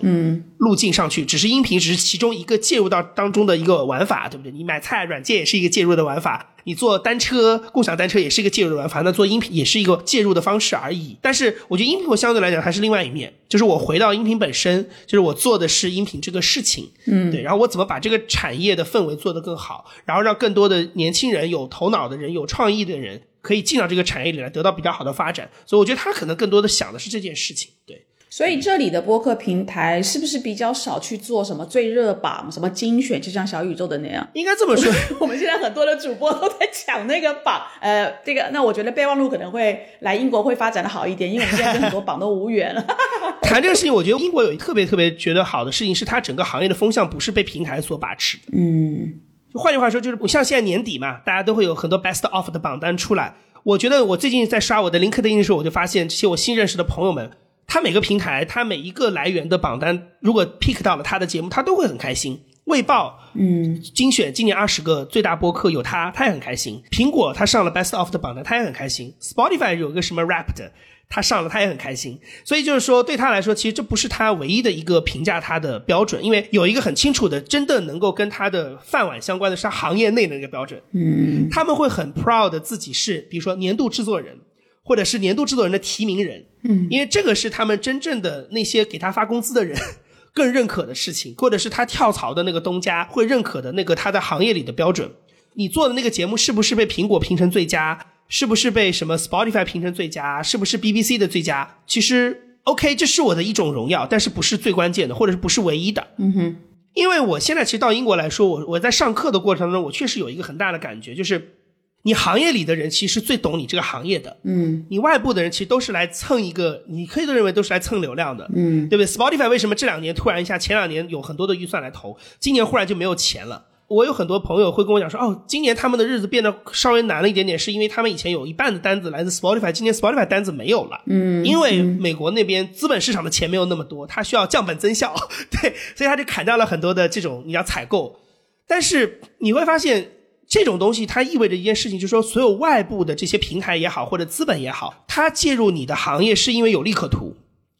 路径上去。只是音频只是其中一个介入到当中的一个玩法，对不对？你买菜软件也是一个介入的玩法。你坐单车，共享单车也是一个介入的玩法，那做音频也是一个介入的方式而已。但是我觉得音频我相对来讲还是另外一面，就是我回到音频本身，就是我做的是音频这个事情，嗯，对。然后我怎么把这个产业的氛围做得更好，然后让更多的年轻人、有头脑的人、有创意的人可以进到这个产业里来，得到比较好的发展。所以我觉得他可能更多的想的是这件事情，对。所以这里的播客平台是不是比较少去做什么最热榜、什么精选，就像小宇宙的那样？应该这么说。[laughs] 我们现在很多的主播都在抢那个榜，呃，这个那我觉得备忘录可能会来英国会发展的好一点，因为我们现在跟很多榜都无缘了。[laughs] 谈这个事情，我觉得英国有一特别特别觉得好的事情是，它整个行业的风向不是被平台所把持。嗯，换句话说，就是不像现在年底嘛，大家都会有很多 best of 的榜单出来。我觉得我最近在刷我的 LinkedIn 的时候，我就发现这些我新认识的朋友们。他每个平台，他每一个来源的榜单，如果 pick 到了他的节目，他都会很开心。卫报，嗯，精选今年二十个最大播客有他，他也很开心。苹果他上了 best of 的榜单，他也很开心。Spotify 有个什么 rap 的，他上了他也很开心。所以就是说，对他来说，其实这不是他唯一的一个评价他的标准，因为有一个很清楚的，真的能够跟他的饭碗相关的是行业内的一个标准。嗯，他们会很 proud 自己是，比如说年度制作人。或者是年度制作人的提名人，嗯，因为这个是他们真正的那些给他发工资的人 [laughs] 更认可的事情，或者是他跳槽的那个东家会认可的那个他在行业里的标准。你做的那个节目是不是被苹果评成最佳？是不是被什么 Spotify 评成最佳？是不是 BBC 的最佳？其实 OK，这是我的一种荣耀，但是不是最关键的，或者是不是唯一的。嗯哼，因为我现在其实到英国来说，我我在上课的过程当中，我确实有一个很大的感觉，就是。你行业里的人其实最懂你这个行业的，嗯，你外部的人其实都是来蹭一个，你可以都认为都是来蹭流量的，嗯，对不对？Spotify 为什么这两年突然一下，前两年有很多的预算来投，今年忽然就没有钱了？我有很多朋友会跟我讲说，哦，今年他们的日子变得稍微难了一点点，是因为他们以前有一半的单子来自 Spotify，今年 Spotify 单子没有了。嗯，因为美国那边资本市场的钱没有那么多，他需要降本增效，[laughs] 对，所以他就砍掉了很多的这种你要采购。但是你会发现，这种东西它意味着一件事情，就是说，所有外部的这些平台也好，或者资本也好，它介入你的行业是因为有利可图。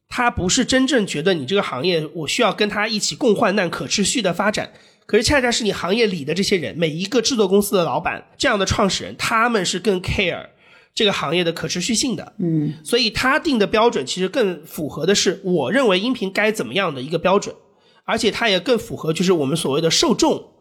它不是真正觉得你这个行业，我需要跟他一起共患难、可持续的发展。可是恰恰是你行业里的这些人，每一个制作公司的老板，这样的创始人，他们是更 care 这个行业的可持续性的。嗯，所以他定的标准其实更符合的是我认为音频该怎么样的一个标准，而且它也更符合就是我们所谓的受众。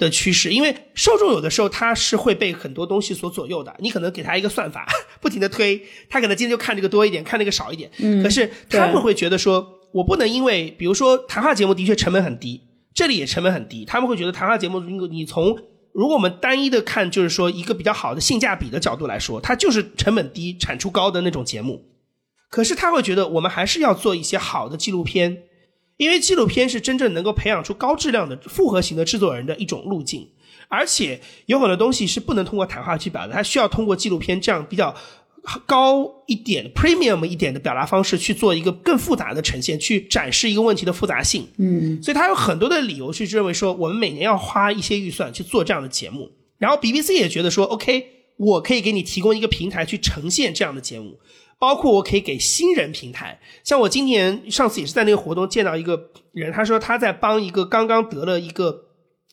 的趋势，因为受众有的时候他是会被很多东西所左右的。你可能给他一个算法，[laughs] 不停的推，他可能今天就看这个多一点，看那个少一点。嗯，可是他们会觉得说，我不能因为，比如说谈话节目的确成本很低，这里也成本很低，他们会觉得谈话节目，你从如果我们单一的看，就是说一个比较好的性价比的角度来说，它就是成本低、产出高的那种节目。可是他会觉得，我们还是要做一些好的纪录片。因为纪录片是真正能够培养出高质量的复合型的制作人的一种路径，而且有很多东西是不能通过谈话去表达，它需要通过纪录片这样比较高一点、premium 一点的表达方式去做一个更复杂的呈现，去展示一个问题的复杂性。嗯，所以他有很多的理由去认为说，我们每年要花一些预算去做这样的节目。然后 BBC 也觉得说，OK，我可以给你提供一个平台去呈现这样的节目。包括我可以给新人平台，像我今年上次也是在那个活动见到一个人，他说他在帮一个刚刚得了一个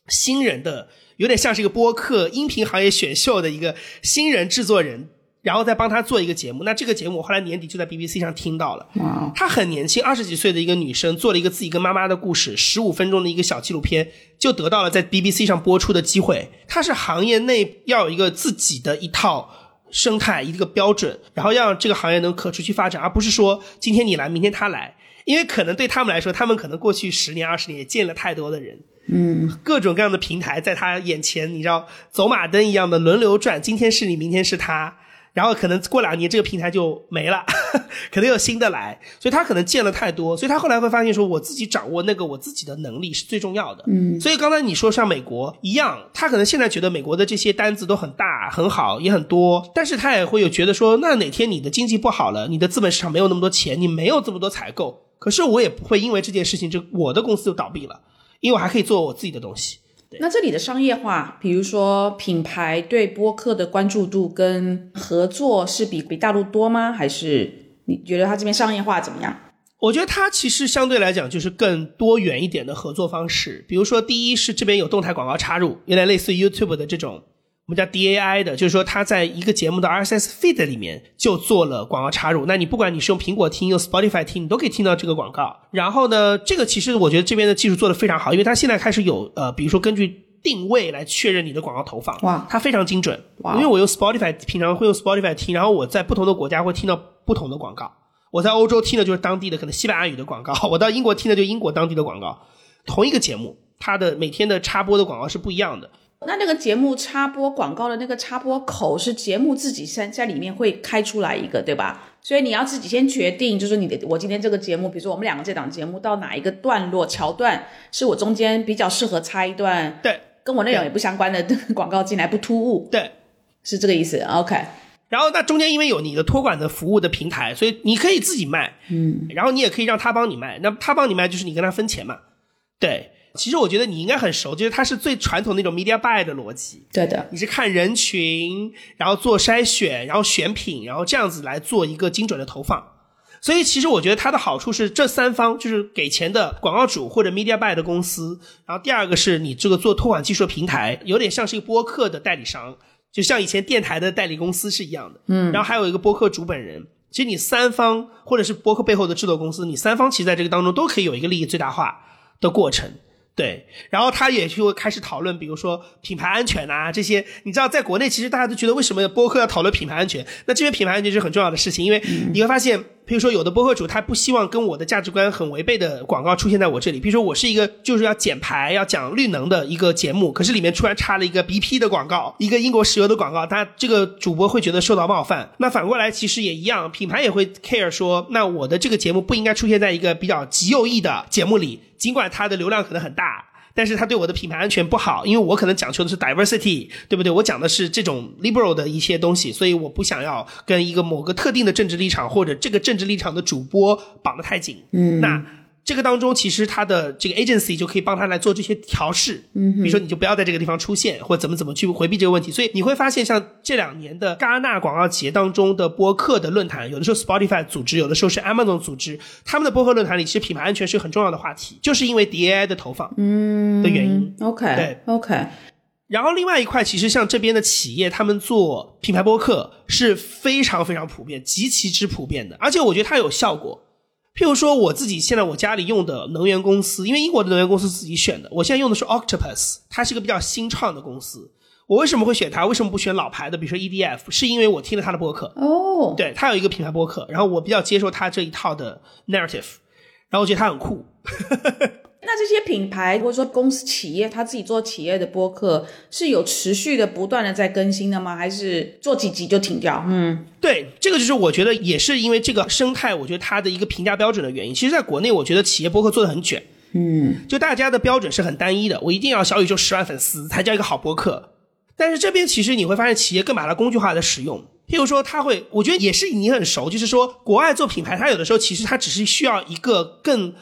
新人的，有点像是一个播客音频行业选秀的一个新人制作人，然后再帮他做一个节目。那这个节目我后来年底就在 BBC 上听到了。她很年轻，二十几岁的一个女生，做了一个自己跟妈妈的故事，十五分钟的一个小纪录片，就得到了在 BBC 上播出的机会。她是行业内要有一个自己的一套。生态一个标准，然后让这个行业能可持续发展，而不是说今天你来，明天他来，因为可能对他们来说，他们可能过去十年、二十年也见了太多的人，嗯，各种各样的平台在他眼前，你知道走马灯一样的轮流转，今天是你，明天是他。然后可能过两年这个平台就没了，[laughs] 可能有新的来，所以他可能见了太多，所以他后来会发现说，我自己掌握那个我自己的能力是最重要的。嗯，所以刚才你说像美国一样，他可能现在觉得美国的这些单子都很大、很好、也很多，但是他也会有觉得说，那哪天你的经济不好了，你的资本市场没有那么多钱，你没有这么多采购，可是我也不会因为这件事情就我的公司就倒闭了，因为我还可以做我自己的东西。那这里的商业化，比如说品牌对播客的关注度跟合作，是比比大陆多吗？还是你觉得它这边商业化怎么样？我觉得它其实相对来讲就是更多元一点的合作方式。比如说，第一是这边有动态广告插入，有点类似于 YouTube 的这种，我们叫 DAI 的，就是说它在一个节目的 RSS feed 里面就做了广告插入。那你不管你是用苹果听，用 Spotify 听，你都可以听到这个广告。然后呢，这个其实我觉得这边的技术做的非常好，因为它现在开始有呃，比如说根据。定位来确认你的广告投放，哇，它非常精准。哇，因为我用 Spotify，平常会用 Spotify 听，然后我在不同的国家会听到不同的广告。我在欧洲听的就是当地的可能西班牙语的广告，[laughs] 我到英国听的就英国当地的广告。同一个节目，它的每天的插播的广告是不一样的。那那个节目插播广告的那个插播口是节目自己先在里面会开出来一个，对吧？所以你要自己先决定，就是你的我今天这个节目，比如说我们两个这档节目到哪一个段落桥段，是我中间比较适合插一段。对。跟我内容也不相关的 [laughs] 广告进来不突兀，对，是这个意思。OK，然后那中间因为有你的托管的服务的平台，所以你可以自己卖，嗯，然后你也可以让他帮你卖。那他帮你卖就是你跟他分钱嘛。对，其实我觉得你应该很熟，就是它是最传统那种 media buy 的逻辑。对的，你是看人群，然后做筛选，然后选品，然后这样子来做一个精准的投放。所以其实我觉得它的好处是这三方就是给钱的广告主或者 media buy 的公司，然后第二个是你这个做托管技术的平台，有点像是一个播客的代理商，就像以前电台的代理公司是一样的。嗯，然后还有一个播客主本人，其实你三方或者是播客背后的制作公司，你三方其实在这个当中都可以有一个利益最大化的过程。对，然后他也就会开始讨论，比如说品牌安全啊这些。你知道，在国内其实大家都觉得为什么播客要讨论品牌安全？那这边品牌安全是很重要的事情，因为你会发现。比如说，有的播客主他不希望跟我的价值观很违背的广告出现在我这里。比如说，我是一个就是要减排、要讲绿能的一个节目，可是里面突然插了一个 BP 的广告，一个英国石油的广告，他这个主播会觉得受到冒犯。那反过来其实也一样，品牌也会 care 说，那我的这个节目不应该出现在一个比较极右翼的节目里，尽管它的流量可能很大。但是它对我的品牌安全不好，因为我可能讲求的是 diversity，对不对？我讲的是这种 liberal 的一些东西，所以我不想要跟一个某个特定的政治立场或者这个政治立场的主播绑得太紧。嗯，那。这个当中，其实他的这个 agency 就可以帮他来做这些调试，嗯，比如说你就不要在这个地方出现，或怎么怎么去回避这个问题。所以你会发现，像这两年的戛纳广告节当中的播客的论坛，有的时候 Spotify 组织，有的时候是 Amazon 组织，他们的播客论坛里，其实品牌安全是很重要的话题，就是因为 DAI 的投放，嗯的原因。OK，对，OK。然后另外一块，其实像这边的企业，他们做品牌播客是非常非常普遍，极其之普遍的，而且我觉得它有效果。譬如说，我自己现在我家里用的能源公司，因为英国的能源公司自己选的，我现在用的是 Octopus，它是一个比较新创的公司。我为什么会选它？为什么不选老牌的？比如说 EDF，是因为我听了他的播客哦，对他有一个品牌播客，然后我比较接受他这一套的 narrative，然后我觉得他很酷。[laughs] 那这些品牌或者说公司企业，他自己做企业的播客是有持续的、不断的在更新的吗？还是做几集就停掉？嗯，对，这个就是我觉得也是因为这个生态，我觉得它的一个评价标准的原因。其实，在国内，我觉得企业播客做的很卷，嗯，就大家的标准是很单一的，我一定要小宇宙十万粉丝才叫一个好播客。但是这边其实你会发现，企业更把它工具化的使用，譬如说，他会，我觉得也是你很熟，就是说，国外做品牌，它有的时候其实它只是需要一个更。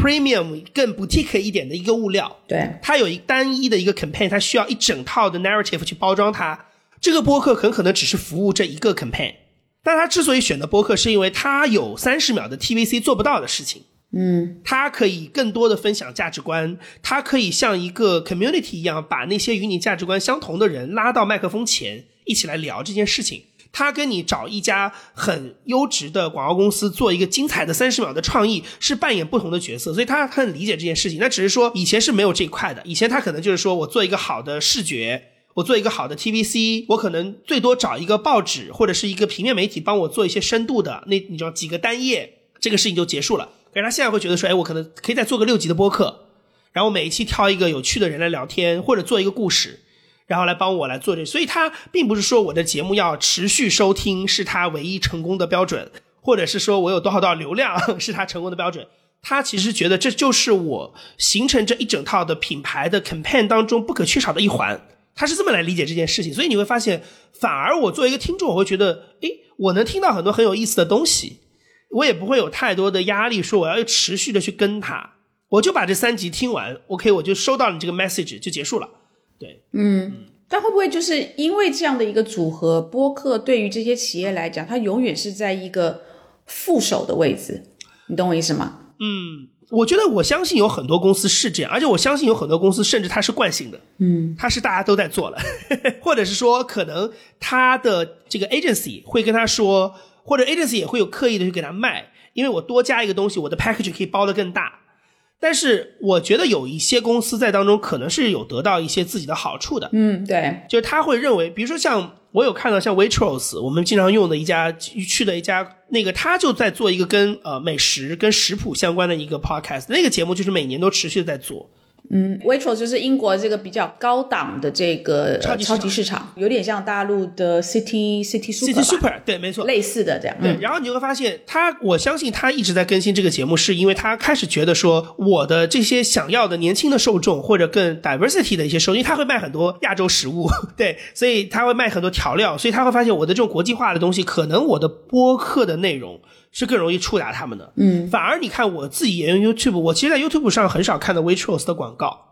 Premium 更 boutique 一点的一个物料，对，它有一单一的一个 campaign，它需要一整套的 narrative 去包装它。这个播客很可能只是服务这一个 campaign，但他之所以选择播客，是因为它有三十秒的 TVC 做不到的事情。嗯，它可以更多的分享价值观，它可以像一个 community 一样，把那些与你价值观相同的人拉到麦克风前，一起来聊这件事情。他跟你找一家很优质的广告公司做一个精彩的三十秒的创意，是扮演不同的角色，所以他很理解这件事情。那只是说以前是没有这一块的，以前他可能就是说我做一个好的视觉，我做一个好的 TVC，我可能最多找一个报纸或者是一个平面媒体帮我做一些深度的，那你知道几个单页，这个事情就结束了。可是他现在会觉得说，哎，我可能可以再做个六集的播客，然后每一期挑一个有趣的人来聊天，或者做一个故事。然后来帮我来做这，所以他并不是说我的节目要持续收听是他唯一成功的标准，或者是说我有多少多少流量 [laughs] 是他成功的标准。他其实觉得这就是我形成这一整套的品牌的 campaign 当中不可缺少的一环。他是这么来理解这件事情，所以你会发现，反而我作为一个听众，我会觉得，诶，我能听到很多很有意思的东西，我也不会有太多的压力，说我要持续的去跟他，我就把这三集听完，OK，我就收到你这个 message 就结束了。对，嗯，但会不会就是因为这样的一个组合，播客对于这些企业来讲，它永远是在一个副手的位置，你懂我意思吗？嗯，我觉得我相信有很多公司是这样，而且我相信有很多公司甚至它是惯性的，嗯，它是大家都在做了，[laughs] 或者是说可能他的这个 agency 会跟他说，或者 agency 也会有刻意的去给他卖，因为我多加一个东西，我的 package 可以包的更大。但是我觉得有一些公司在当中可能是有得到一些自己的好处的，嗯，对，就是他会认为，比如说像我有看到像 Waitrose，我们经常用的一家去的一家那个，他就在做一个跟呃美食跟食谱相关的一个 podcast，那个节目就是每年都持续的在做。嗯，Waitrose 就是英国这个比较高档的这个超级超级市场，有点像大陆的 City City Super，City Super，对，没错，类似的这样。对，然后你就会发现，他，我相信他一直在更新这个节目，是因为他开始觉得说，我的这些想要的年轻的受众，或者更 diversity 的一些受众，因为他会卖很多亚洲食物，[laughs] 对，所以他会卖很多调料，所以他会发现我的这种国际化的东西，可能我的播客的内容。是更容易触达他们的，嗯，反而你看我自己也用 YouTube，我其实，在 YouTube 上很少看到 Waitrose 的广告，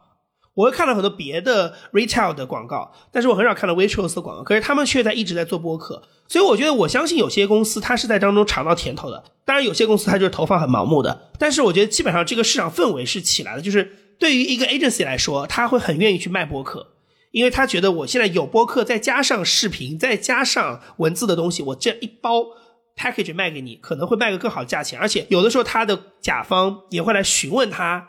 我会看到很多别的 retail 的广告，但是我很少看到 Waitrose 的广告，可是他们却在一直在做播客，所以我觉得我相信有些公司它是在当中尝到甜头的，当然有些公司它就是投放很盲目的，但是我觉得基本上这个市场氛围是起来的，就是对于一个 agency 来说，他会很愿意去卖播客，因为他觉得我现在有播客，再加上视频，再加上文字的东西，我这一包。Package 卖给你可能会卖个更好的价钱，而且有的时候他的甲方也会来询问他，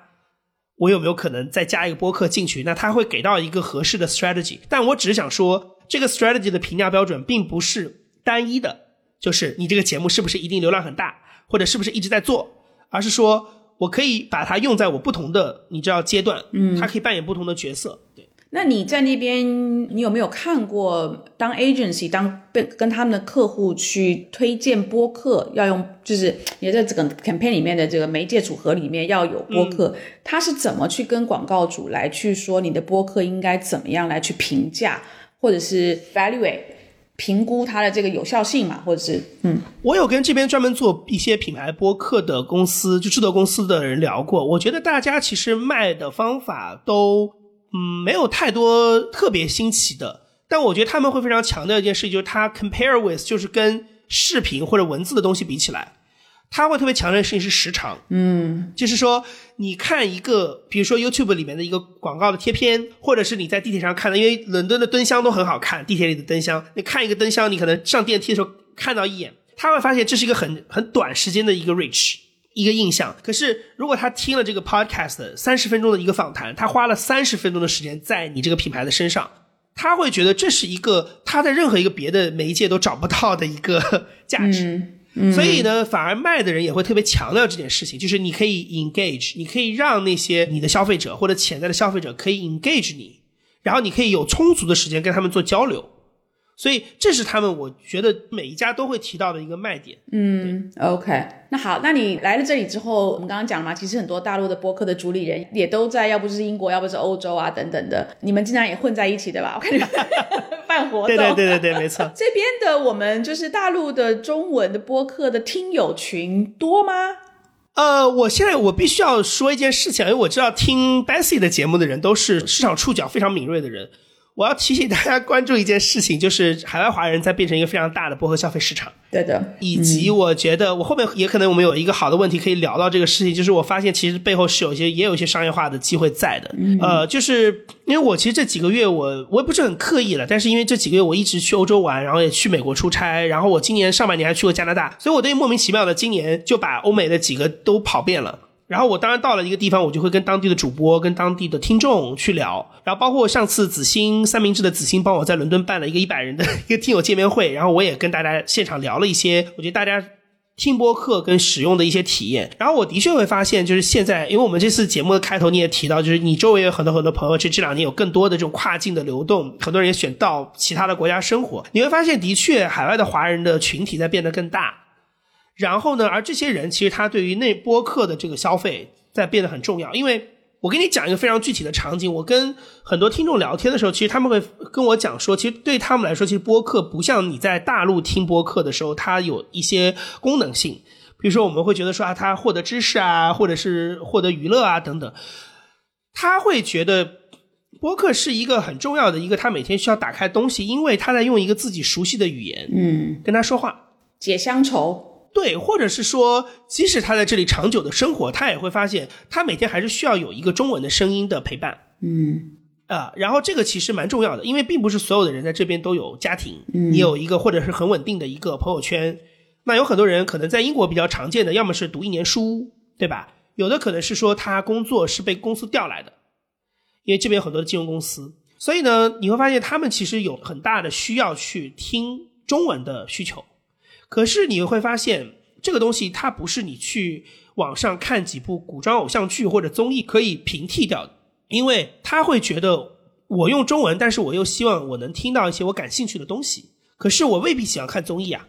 我有没有可能再加一个播客进去？那他会给到一个合适的 strategy。但我只是想说，这个 strategy 的评价标准并不是单一的，就是你这个节目是不是一定流量很大，或者是不是一直在做，而是说我可以把它用在我不同的你知道阶段，嗯，它可以扮演不同的角色。对。那你在那边，你有没有看过当 agency 当被跟他们的客户去推荐播客，要用就是你在这个 campaign 里面的这个媒介组合里面要有播客，他是怎么去跟广告主来去说你的播客应该怎么样来去评价，或者是 evaluate 评估它的这个有效性嘛，或者是嗯，我有跟这边专门做一些品牌播客的公司，就制作公司的人聊过，我觉得大家其实卖的方法都。嗯，没有太多特别新奇的，但我觉得他们会非常强调一件事情，就是它 compare with，就是跟视频或者文字的东西比起来，他会特别强调的事情是时长。嗯，就是说你看一个，比如说 YouTube 里面的一个广告的贴片，或者是你在地铁上看的，因为伦敦的灯箱都很好看，地铁里的灯箱，你看一个灯箱，你可能上电梯的时候看到一眼，他会发现这是一个很很短时间的一个 reach。一个印象，可是如果他听了这个 podcast 三十分钟的一个访谈，他花了三十分钟的时间在你这个品牌的身上，他会觉得这是一个他在任何一个别的媒介都找不到的一个价值，所以呢，反而卖的人也会特别强调这件事情，就是你可以 engage，你可以让那些你的消费者或者潜在的消费者可以 engage 你，然后你可以有充足的时间跟他们做交流。所以这是他们，我觉得每一家都会提到的一个卖点。嗯，OK，那好，那你来了这里之后，我们刚刚讲了嘛，其实很多大陆的播客的主理人也都在，要不是英国，要不是欧洲啊等等的，你们经常也混在一起对吧？我看你们 [laughs] 办活动，对对对对对，没错。[laughs] 这边的我们就是大陆的中文的播客的听友群多吗？呃，我现在我必须要说一件事情，因为我知道听 Bessy 的节目的人都是市场触角非常敏锐的人。我要提醒大家关注一件事情，就是海外华人在变成一个非常大的薄荷消费市场。对的，以及我觉得我后面也可能我们有一个好的问题可以聊到这个事情，就是我发现其实背后是有一些也有一些商业化的机会在的。呃，就是因为我其实这几个月我我也不是很刻意了，但是因为这几个月我一直去欧洲玩，然后也去美国出差，然后我今年上半年还去过加拿大，所以我对莫名其妙的今年就把欧美的几个都跑遍了。然后我当然到了一个地方，我就会跟当地的主播、跟当地的听众去聊。然后包括上次子欣三明治的子欣帮我在伦敦办了一个一百人的一个听友见面会，然后我也跟大家现场聊了一些，我觉得大家听播客跟使用的一些体验。然后我的确会发现，就是现在，因为我们这次节目的开头你也提到，就是你周围有很多很多朋友，其实这两年有更多的这种跨境的流动，很多人也选到其他的国家生活。你会发现，的确海外的华人的群体在变得更大。然后呢，而这些人其实他对于那播客的这个消费。在变得很重要，因为我跟你讲一个非常具体的场景。我跟很多听众聊天的时候，其实他们会跟我讲说，其实对他们来说，其实播客不像你在大陆听播客的时候，它有一些功能性。比如说，我们会觉得说啊，他获得知识啊，或者是获得娱乐啊等等。他会觉得播客是一个很重要的一个，他每天需要打开东西，因为他在用一个自己熟悉的语言，嗯，跟他说话，解乡愁。对，或者是说，即使他在这里长久的生活，他也会发现，他每天还是需要有一个中文的声音的陪伴。嗯，啊，然后这个其实蛮重要的，因为并不是所有的人在这边都有家庭，你有一个或者是很稳定的一个朋友圈。那有很多人可能在英国比较常见的，要么是读一年书，对吧？有的可能是说他工作是被公司调来的，因为这边有很多的金融公司，所以呢，你会发现他们其实有很大的需要去听中文的需求。可是你会发现，这个东西它不是你去网上看几部古装偶像剧或者综艺可以平替掉的，因为他会觉得我用中文，但是我又希望我能听到一些我感兴趣的东西。可是我未必喜欢看综艺啊，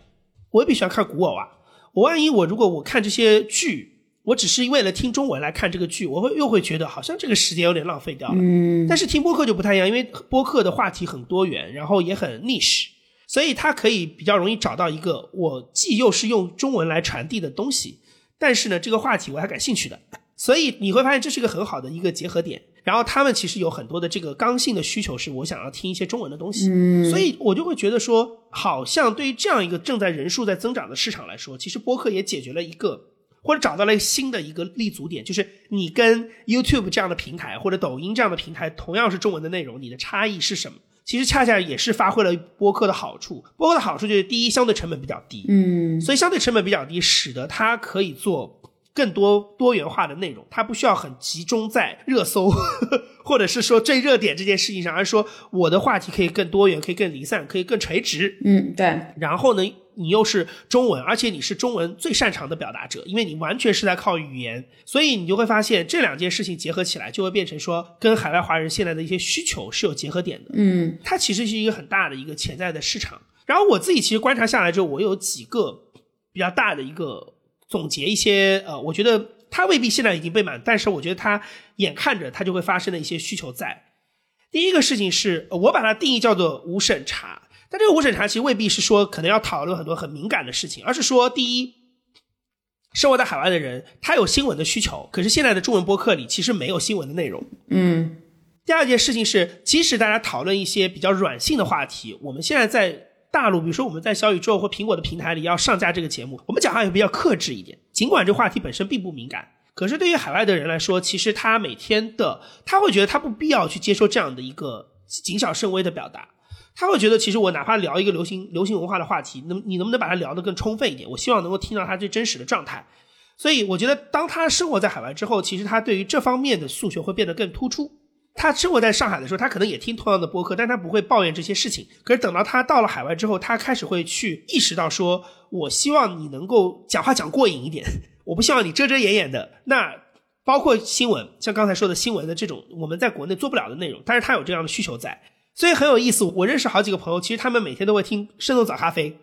我未必喜欢看古偶啊。我万一我如果我看这些剧，我只是为了听中文来看这个剧，我会又会觉得好像这个时间有点浪费掉了。嗯，但是听播客就不太一样，因为播客的话题很多元，然后也很 niche。所以它可以比较容易找到一个我既又是用中文来传递的东西，但是呢，这个话题我还感兴趣的。所以你会发现这是一个很好的一个结合点。然后他们其实有很多的这个刚性的需求，是我想要听一些中文的东西。嗯，所以我就会觉得说，好像对于这样一个正在人数在增长的市场来说，其实播客也解决了一个或者找到了新的一个立足点，就是你跟 YouTube 这样的平台或者抖音这样的平台同样是中文的内容，你的差异是什么？其实恰恰也是发挥了播客的好处。播客的好处就是，第一，相对成本比较低，嗯，所以相对成本比较低，使得它可以做更多多元化的内容，它不需要很集中在热搜，[laughs] 或者是说最热点这件事情上，而是说我的话题可以更多元，可以更离散，可以更垂直。嗯，对。然后呢，你又是中文，而且你是中文最擅长的表达者，因为你完全是在靠语言，所以你就会发现这两件事情结合起来，就会变成说跟海外华人现在的一些需求是有结合点的。嗯，它其实是一个很大的一个潜在的市场。然后我自己其实观察下来之后，我有几个比较大的一个。总结一些，呃，我觉得它未必现在已经被满，但是我觉得它眼看着它就会发生的一些需求在。第一个事情是我把它定义叫做无审查，但这个无审查其实未必是说可能要讨论很多很敏感的事情，而是说，第一，生活在海外的人他有新闻的需求，可是现在的中文播客里其实没有新闻的内容。嗯。第二件事情是，即使大家讨论一些比较软性的话题，我们现在在。大陆，比如说我们在小宇宙或苹果的平台里要上架这个节目，我们讲话也比较克制一点。尽管这话题本身并不敏感，可是对于海外的人来说，其实他每天的他会觉得他不必要去接受这样的一个谨小慎微的表达。他会觉得，其实我哪怕聊一个流行流行文化的话题，能你能不能把它聊得更充分一点？我希望能够听到他最真实的状态。所以我觉得，当他生活在海外之后，其实他对于这方面的诉求会变得更突出。他生活在上海的时候，他可能也听同样的播客，但他不会抱怨这些事情。可是等到他到了海外之后，他开始会去意识到，说我希望你能够讲话讲过瘾一点，我不希望你遮遮掩掩的。那包括新闻，像刚才说的新闻的这种我们在国内做不了的内容，但是他有这样的需求在，所以很有意思。我认识好几个朋友，其实他们每天都会听生动早咖啡，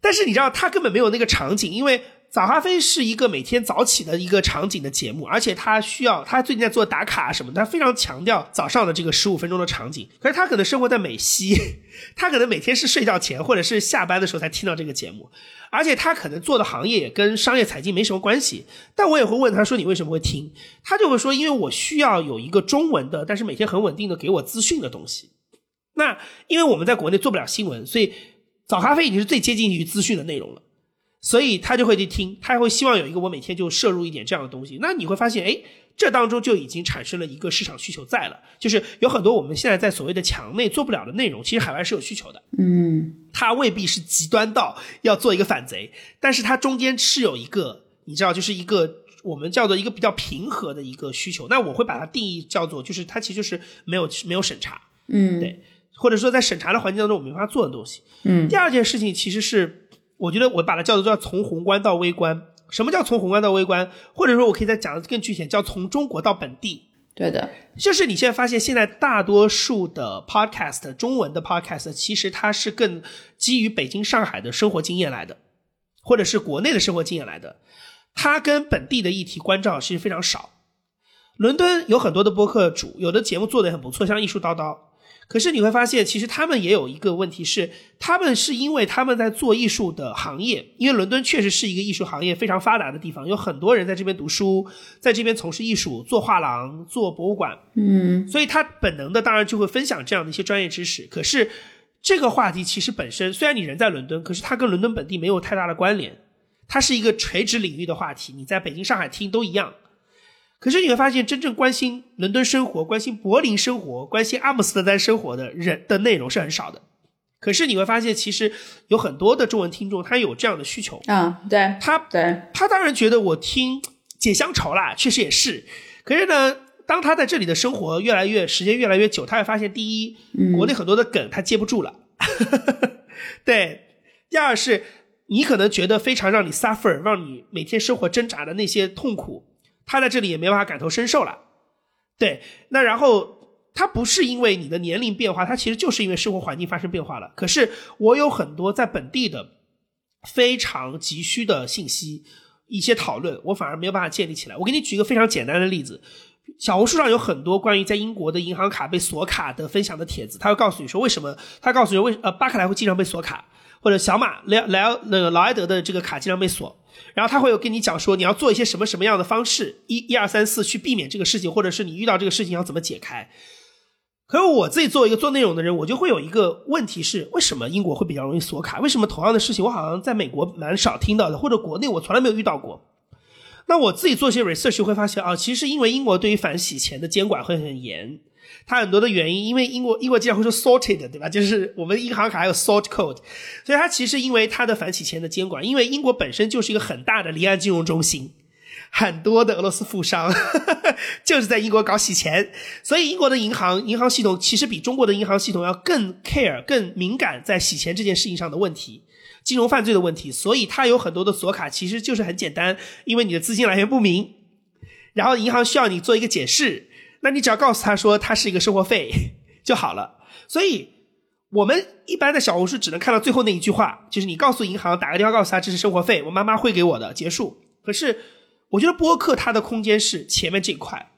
但是你知道他根本没有那个场景，因为。早咖啡是一个每天早起的一个场景的节目，而且他需要他最近在做打卡什么，他非常强调早上的这个十五分钟的场景。可是他可能生活在美西，[laughs] 他可能每天是睡觉前或者是下班的时候才听到这个节目，而且他可能做的行业也跟商业财经没什么关系。但我也会问他说：“你为什么会听？”他就会说：“因为我需要有一个中文的，但是每天很稳定的给我资讯的东西。”那因为我们在国内做不了新闻，所以早咖啡已经是最接近于资讯的内容了。所以他就会去听，他会希望有一个我每天就摄入一点这样的东西。那你会发现，哎，这当中就已经产生了一个市场需求在了，就是有很多我们现在在所谓的墙内做不了的内容，其实海外是有需求的。嗯，它未必是极端到要做一个反贼，但是它中间是有一个，你知道，就是一个我们叫做一个比较平和的一个需求。那我会把它定义叫做，就是它其实就是没有没有审查，嗯，对，或者说在审查的环境当中我没法做的东西。嗯，第二件事情其实是。我觉得我把它叫做叫从宏观到微观。什么叫从宏观到微观？或者说我可以再讲的更具体，叫从中国到本地。对的，就是你现在发现，现在大多数的 podcast 中文的 podcast，其实它是更基于北京、上海的生活经验来的，或者是国内的生活经验来的。它跟本地的议题关照其实非常少。伦敦有很多的播客主，有的节目做的很不错，像艺术叨叨。可是你会发现，其实他们也有一个问题是，他们是因为他们在做艺术的行业，因为伦敦确实是一个艺术行业非常发达的地方，有很多人在这边读书，在这边从事艺术，做画廊、做博物馆，嗯，所以他本能的当然就会分享这样的一些专业知识。可是这个话题其实本身，虽然你人在伦敦，可是它跟伦敦本地没有太大的关联，它是一个垂直领域的话题，你在北京、上海听都一样。可是你会发现，真正关心伦敦生活、关心柏林生活、关心阿姆斯特丹生活的人的内容是很少的。可是你会发现，其实有很多的中文听众，他有这样的需求啊。对，他对他当然觉得我听解乡愁啦，确实也是。可是呢，当他在这里的生活越来越时间越来越久，他会发现，第一，国内很多的梗他接不住了。[laughs] 对，第二是，你可能觉得非常让你 suffer，让你每天生活挣扎的那些痛苦。他在这里也没办法感同身受了，对，那然后他不是因为你的年龄变化，他其实就是因为生活环境发生变化了。可是我有很多在本地的非常急需的信息，一些讨论，我反而没有办法建立起来。我给你举一个非常简单的例子，小红书上有很多关于在英国的银行卡被锁卡的分享的帖子，他会告诉你说为什么，他告诉你为呃巴克莱会经常被锁卡，或者小马莱莱那个劳埃德的这个卡经常被锁。然后他会有跟你讲说，你要做一些什么什么样的方式，一、一二三四去避免这个事情，或者是你遇到这个事情要怎么解开。可是我自己作为一个做内容的人，我就会有一个问题是：为什么英国会比较容易锁卡？为什么同样的事情我好像在美国蛮少听到的，或者国内我从来没有遇到过？那我自己做一些 research 会发现啊，其实因为英国对于反洗钱的监管会很严。它很多的原因，因为英国英国经常会说 sorted，对吧？就是我们银行卡还有 sort code，所以它其实因为它的反洗钱的监管，因为英国本身就是一个很大的离岸金融中心，很多的俄罗斯富商 [laughs] 就是在英国搞洗钱，所以英国的银行银行系统其实比中国的银行系统要更 care、更敏感在洗钱这件事情上的问题，金融犯罪的问题。所以它有很多的锁卡，其实就是很简单，因为你的资金来源不明，然后银行需要你做一个解释，那你只要告诉他说它是一个生活费 [laughs] 就好了。所以我们一般的小红书只能看到最后那一句话，就是你告诉银行打个电话告诉他这是生活费，我妈妈会给我的，结束。可是。我觉得播客它的空间是前面这一块，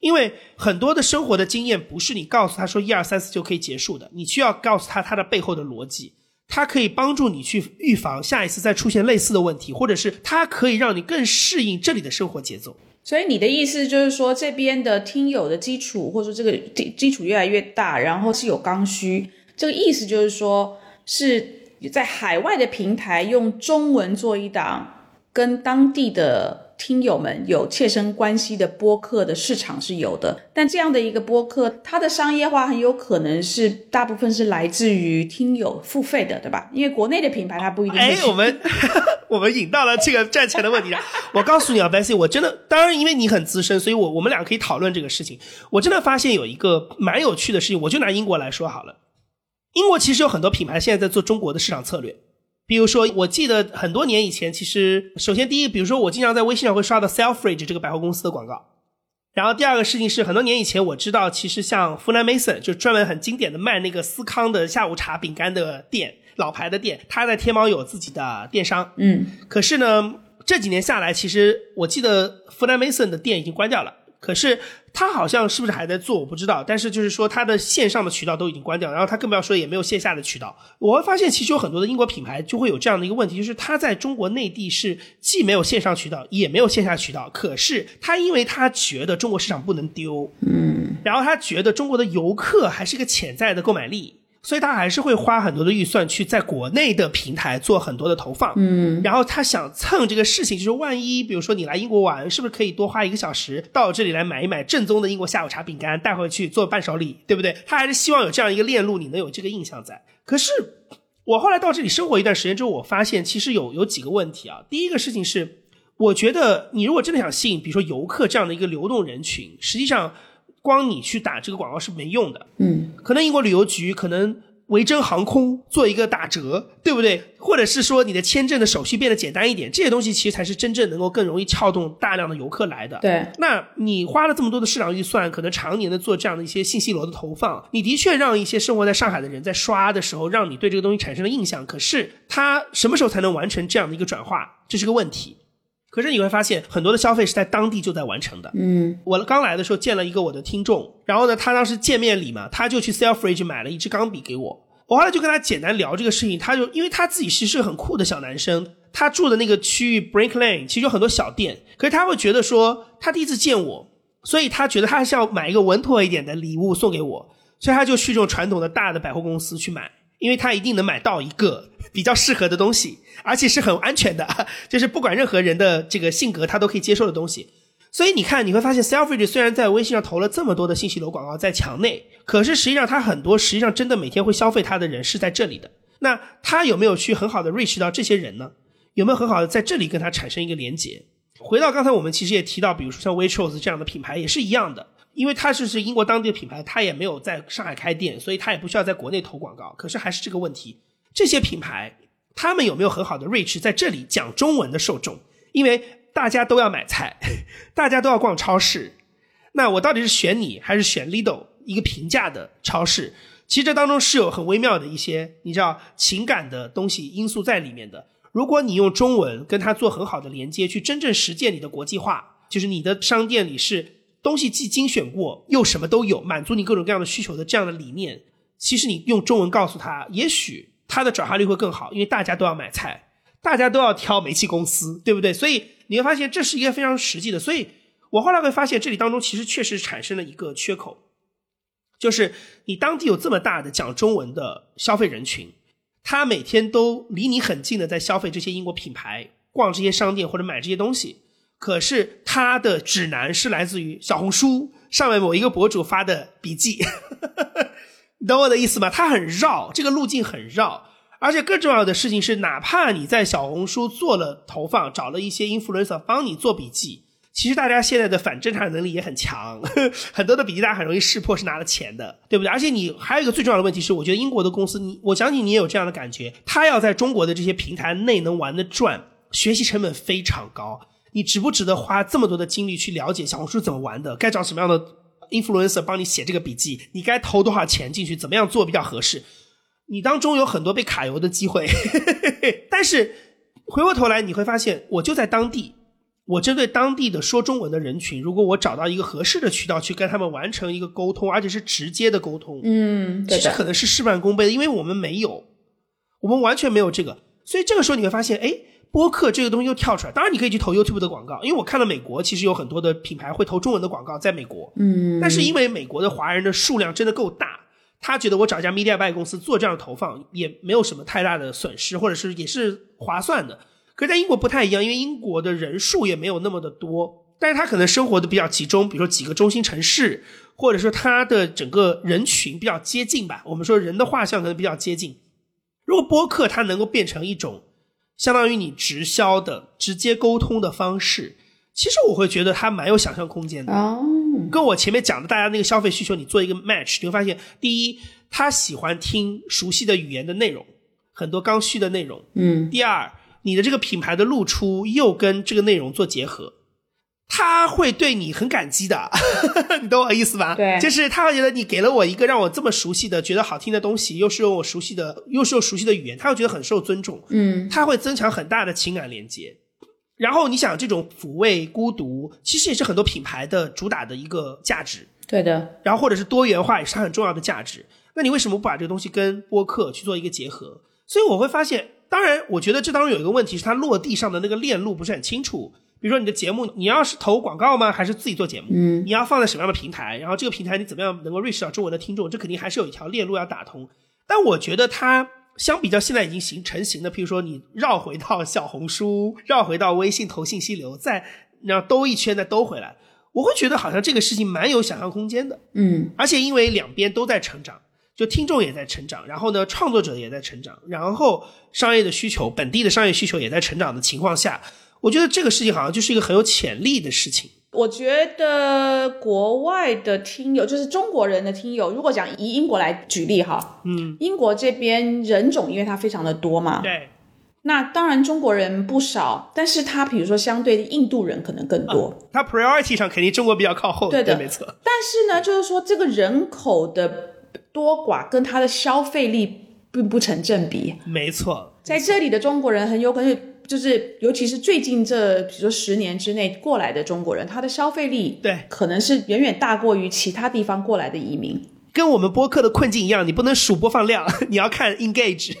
因为很多的生活的经验不是你告诉他说一二三四就可以结束的，你需要告诉他他的背后的逻辑，它可以帮助你去预防下一次再出现类似的问题，或者是它可以让你更适应这里的生活节奏。所以你的意思就是说，这边的听友的基础或者说这个基基础越来越大，然后是有刚需，这个意思就是说是在海外的平台用中文做一档跟当地的。听友们有切身关系的播客的市场是有的，但这样的一个播客，它的商业化很有可能是大部分是来自于听友付费的，对吧？因为国内的品牌它不一定。哎，我们 [laughs] 我们引到了这个赚钱的问题上。我告诉你啊，Bessy，我真的，当然因为你很资深，所以我我们俩可以讨论这个事情。我真的发现有一个蛮有趣的事情，我就拿英国来说好了。英国其实有很多品牌现在在做中国的市场策略。比如说，我记得很多年以前，其实首先第一，比如说我经常在微信上会刷到 Selfridge 这个百货公司的广告。然后第二个事情是，很多年以前我知道，其实像 f u n Mason 就专门很经典的卖那个司康的下午茶饼干的店，老牌的店，他在天猫有自己的电商。嗯。可是呢，这几年下来，其实我记得 f u n Mason 的店已经关掉了。可是他好像是不是还在做，我不知道。但是就是说，他的线上的渠道都已经关掉，然后他更不要说也没有线下的渠道。我会发现，其实有很多的英国品牌就会有这样的一个问题，就是他在中国内地是既没有线上渠道，也没有线下渠道。可是他因为他觉得中国市场不能丢，嗯，然后他觉得中国的游客还是一个潜在的购买力。所以他还是会花很多的预算去在国内的平台做很多的投放，嗯，然后他想蹭这个事情，就是万一比如说你来英国玩，是不是可以多花一个小时到这里来买一买正宗的英国下午茶饼干带回去做伴手礼，对不对？他还是希望有这样一个链路，你能有这个印象在。可是我后来到这里生活一段时间之后，我发现其实有有几个问题啊。第一个事情是，我觉得你如果真的想吸引，比如说游客这样的一个流动人群，实际上。光你去打这个广告是没用的，嗯，可能英国旅游局，可能维珍航空做一个打折，对不对？或者是说你的签证的手续变得简单一点，这些东西其实才是真正能够更容易撬动大量的游客来的。对，那你花了这么多的市场预算，可能常年的做这样的一些信息流的投放，你的确让一些生活在上海的人在刷的时候，让你对这个东西产生了印象。可是他什么时候才能完成这样的一个转化，这是个问题。可是你会发现，很多的消费是在当地就在完成的。嗯，我刚来的时候见了一个我的听众，然后呢，他当时见面礼嘛，他就去 Selfridge 买了一支钢笔给我。我后来就跟他简单聊这个事情，他就因为他自己其实是个很酷的小男生，他住的那个区域 Brick Lane 其实有很多小店，可是他会觉得说他第一次见我，所以他觉得他还是要买一个稳妥一点的礼物送给我，所以他就去这种传统的大的百货公司去买。因为他一定能买到一个比较适合的东西，而且是很安全的，[laughs] 就是不管任何人的这个性格，他都可以接受的东西。所以你看，你会发现，Selfridge 虽然在微信上投了这么多的信息流广告在墙内，可是实际上他很多实际上真的每天会消费他的人是在这里的。那他有没有去很好的 reach 到这些人呢？有没有很好的在这里跟他产生一个连接？回到刚才我们其实也提到，比如说像 Waitrose 这样的品牌也是一样的。因为它是是英国当地的品牌，它也没有在上海开店，所以它也不需要在国内投广告。可是还是这个问题，这些品牌他们有没有很好的 reach 在这里讲中文的受众？因为大家都要买菜，[laughs] 大家都要逛超市，那我到底是选你还是选 Lidl 一个平价的超市？其实这当中是有很微妙的一些你知道情感的东西因素在里面的。如果你用中文跟它做很好的连接，去真正实践你的国际化，就是你的商店里是。东西既精选过又什么都有，满足你各种各样的需求的这样的理念，其实你用中文告诉他，也许他的转化率会更好，因为大家都要买菜，大家都要挑煤气公司，对不对？所以你会发现这是一个非常实际的。所以我后来会发现，这里当中其实确实产生了一个缺口，就是你当地有这么大的讲中文的消费人群，他每天都离你很近的在消费这些英国品牌，逛这些商店或者买这些东西。可是他的指南是来自于小红书上面某一个博主发的笔记，你 [laughs] 懂我的意思吗？他很绕，这个路径很绕，而且更重要的事情是，哪怕你在小红书做了投放，找了一些 influencer 帮你做笔记，其实大家现在的反侦查能力也很强，[laughs] 很多的笔记大家很容易识破是拿了钱的，对不对？而且你还有一个最重要的问题是，我觉得英国的公司，你我相信你也有这样的感觉，他要在中国的这些平台内能玩得转，学习成本非常高。你值不值得花这么多的精力去了解小红书怎么玩的？该找什么样的 influencer 帮你写这个笔记？你该投多少钱进去？怎么样做比较合适？你当中有很多被卡油的机会，但是回过头来你会发现，我就在当地。我针对当地的说中文的人群，如果我找到一个合适的渠道去跟他们完成一个沟通，而且是直接的沟通，嗯，其实可能是事半功倍的，因为我们没有，我们完全没有这个，所以这个时候你会发现，哎，播客这个东西又跳出来。当然，你可以去投 YouTube 的广告，因为我看到美国，其实有很多的品牌会投中文的广告，在美国，嗯，但是因为美国的华人的数量真的够大，他觉得我找一家 Media Buy 公司做这样的投放也没有什么太大的损失，或者是也是划算的。可是在英国不太一样，因为英国的人数也没有那么的多，但是他可能生活的比较集中，比如说几个中心城市，或者说他的整个人群比较接近吧。我们说人的画像可能比较接近。如果播客它能够变成一种相当于你直销的直接沟通的方式，其实我会觉得它蛮有想象空间的。哦，跟我前面讲的大家那个消费需求，你做一个 match，你会发现，第一，他喜欢听熟悉的语言的内容，很多刚需的内容。嗯，第二。你的这个品牌的露出又跟这个内容做结合，他会对你很感激的，[laughs] 你懂我意思吧？对，就是他会觉得你给了我一个让我这么熟悉的、觉得好听的东西，又是用我熟悉的，又是用熟悉的语言，他会觉得很受尊重。嗯，他会增强很大的情感连接。然后你想，这种抚慰孤独，其实也是很多品牌的主打的一个价值。对的。然后或者是多元化，也是它很重要的价值。那你为什么不把这个东西跟播客去做一个结合？所以我会发现。当然，我觉得这当中有一个问题是它落地上的那个链路不是很清楚。比如说你的节目，你要是投广告吗？还是自己做节目？嗯，你要放在什么样的平台？然后这个平台你怎么样能够 reach 到中文的听众？这肯定还是有一条链路要打通。但我觉得它相比较现在已经形成型的，譬如说你绕回到小红书，绕回到微信投信息流，再然后兜一圈再兜回来，我会觉得好像这个事情蛮有想象空间的。嗯，而且因为两边都在成长。就听众也在成长，然后呢，创作者也在成长，然后商业的需求、本地的商业需求也在成长的情况下，我觉得这个事情好像就是一个很有潜力的事情。我觉得国外的听友，就是中国人的听友，如果讲以英国来举例哈，嗯，英国这边人种因为它非常的多嘛，对，那当然中国人不少，但是他比如说相对的印度人可能更多，他 priority 上肯定中国比较靠后，对的，没错。但是呢，就是说这个人口的。多寡跟他的消费力并不成正比，没错，在这里的中国人很有可能就是，尤其是最近这，比如说十年之内过来的中国人，他的消费力对，可能是远远大过于其他地方过来的移民。跟我们播客的困境一样，你不能数播放量，[laughs] 你要看 engage。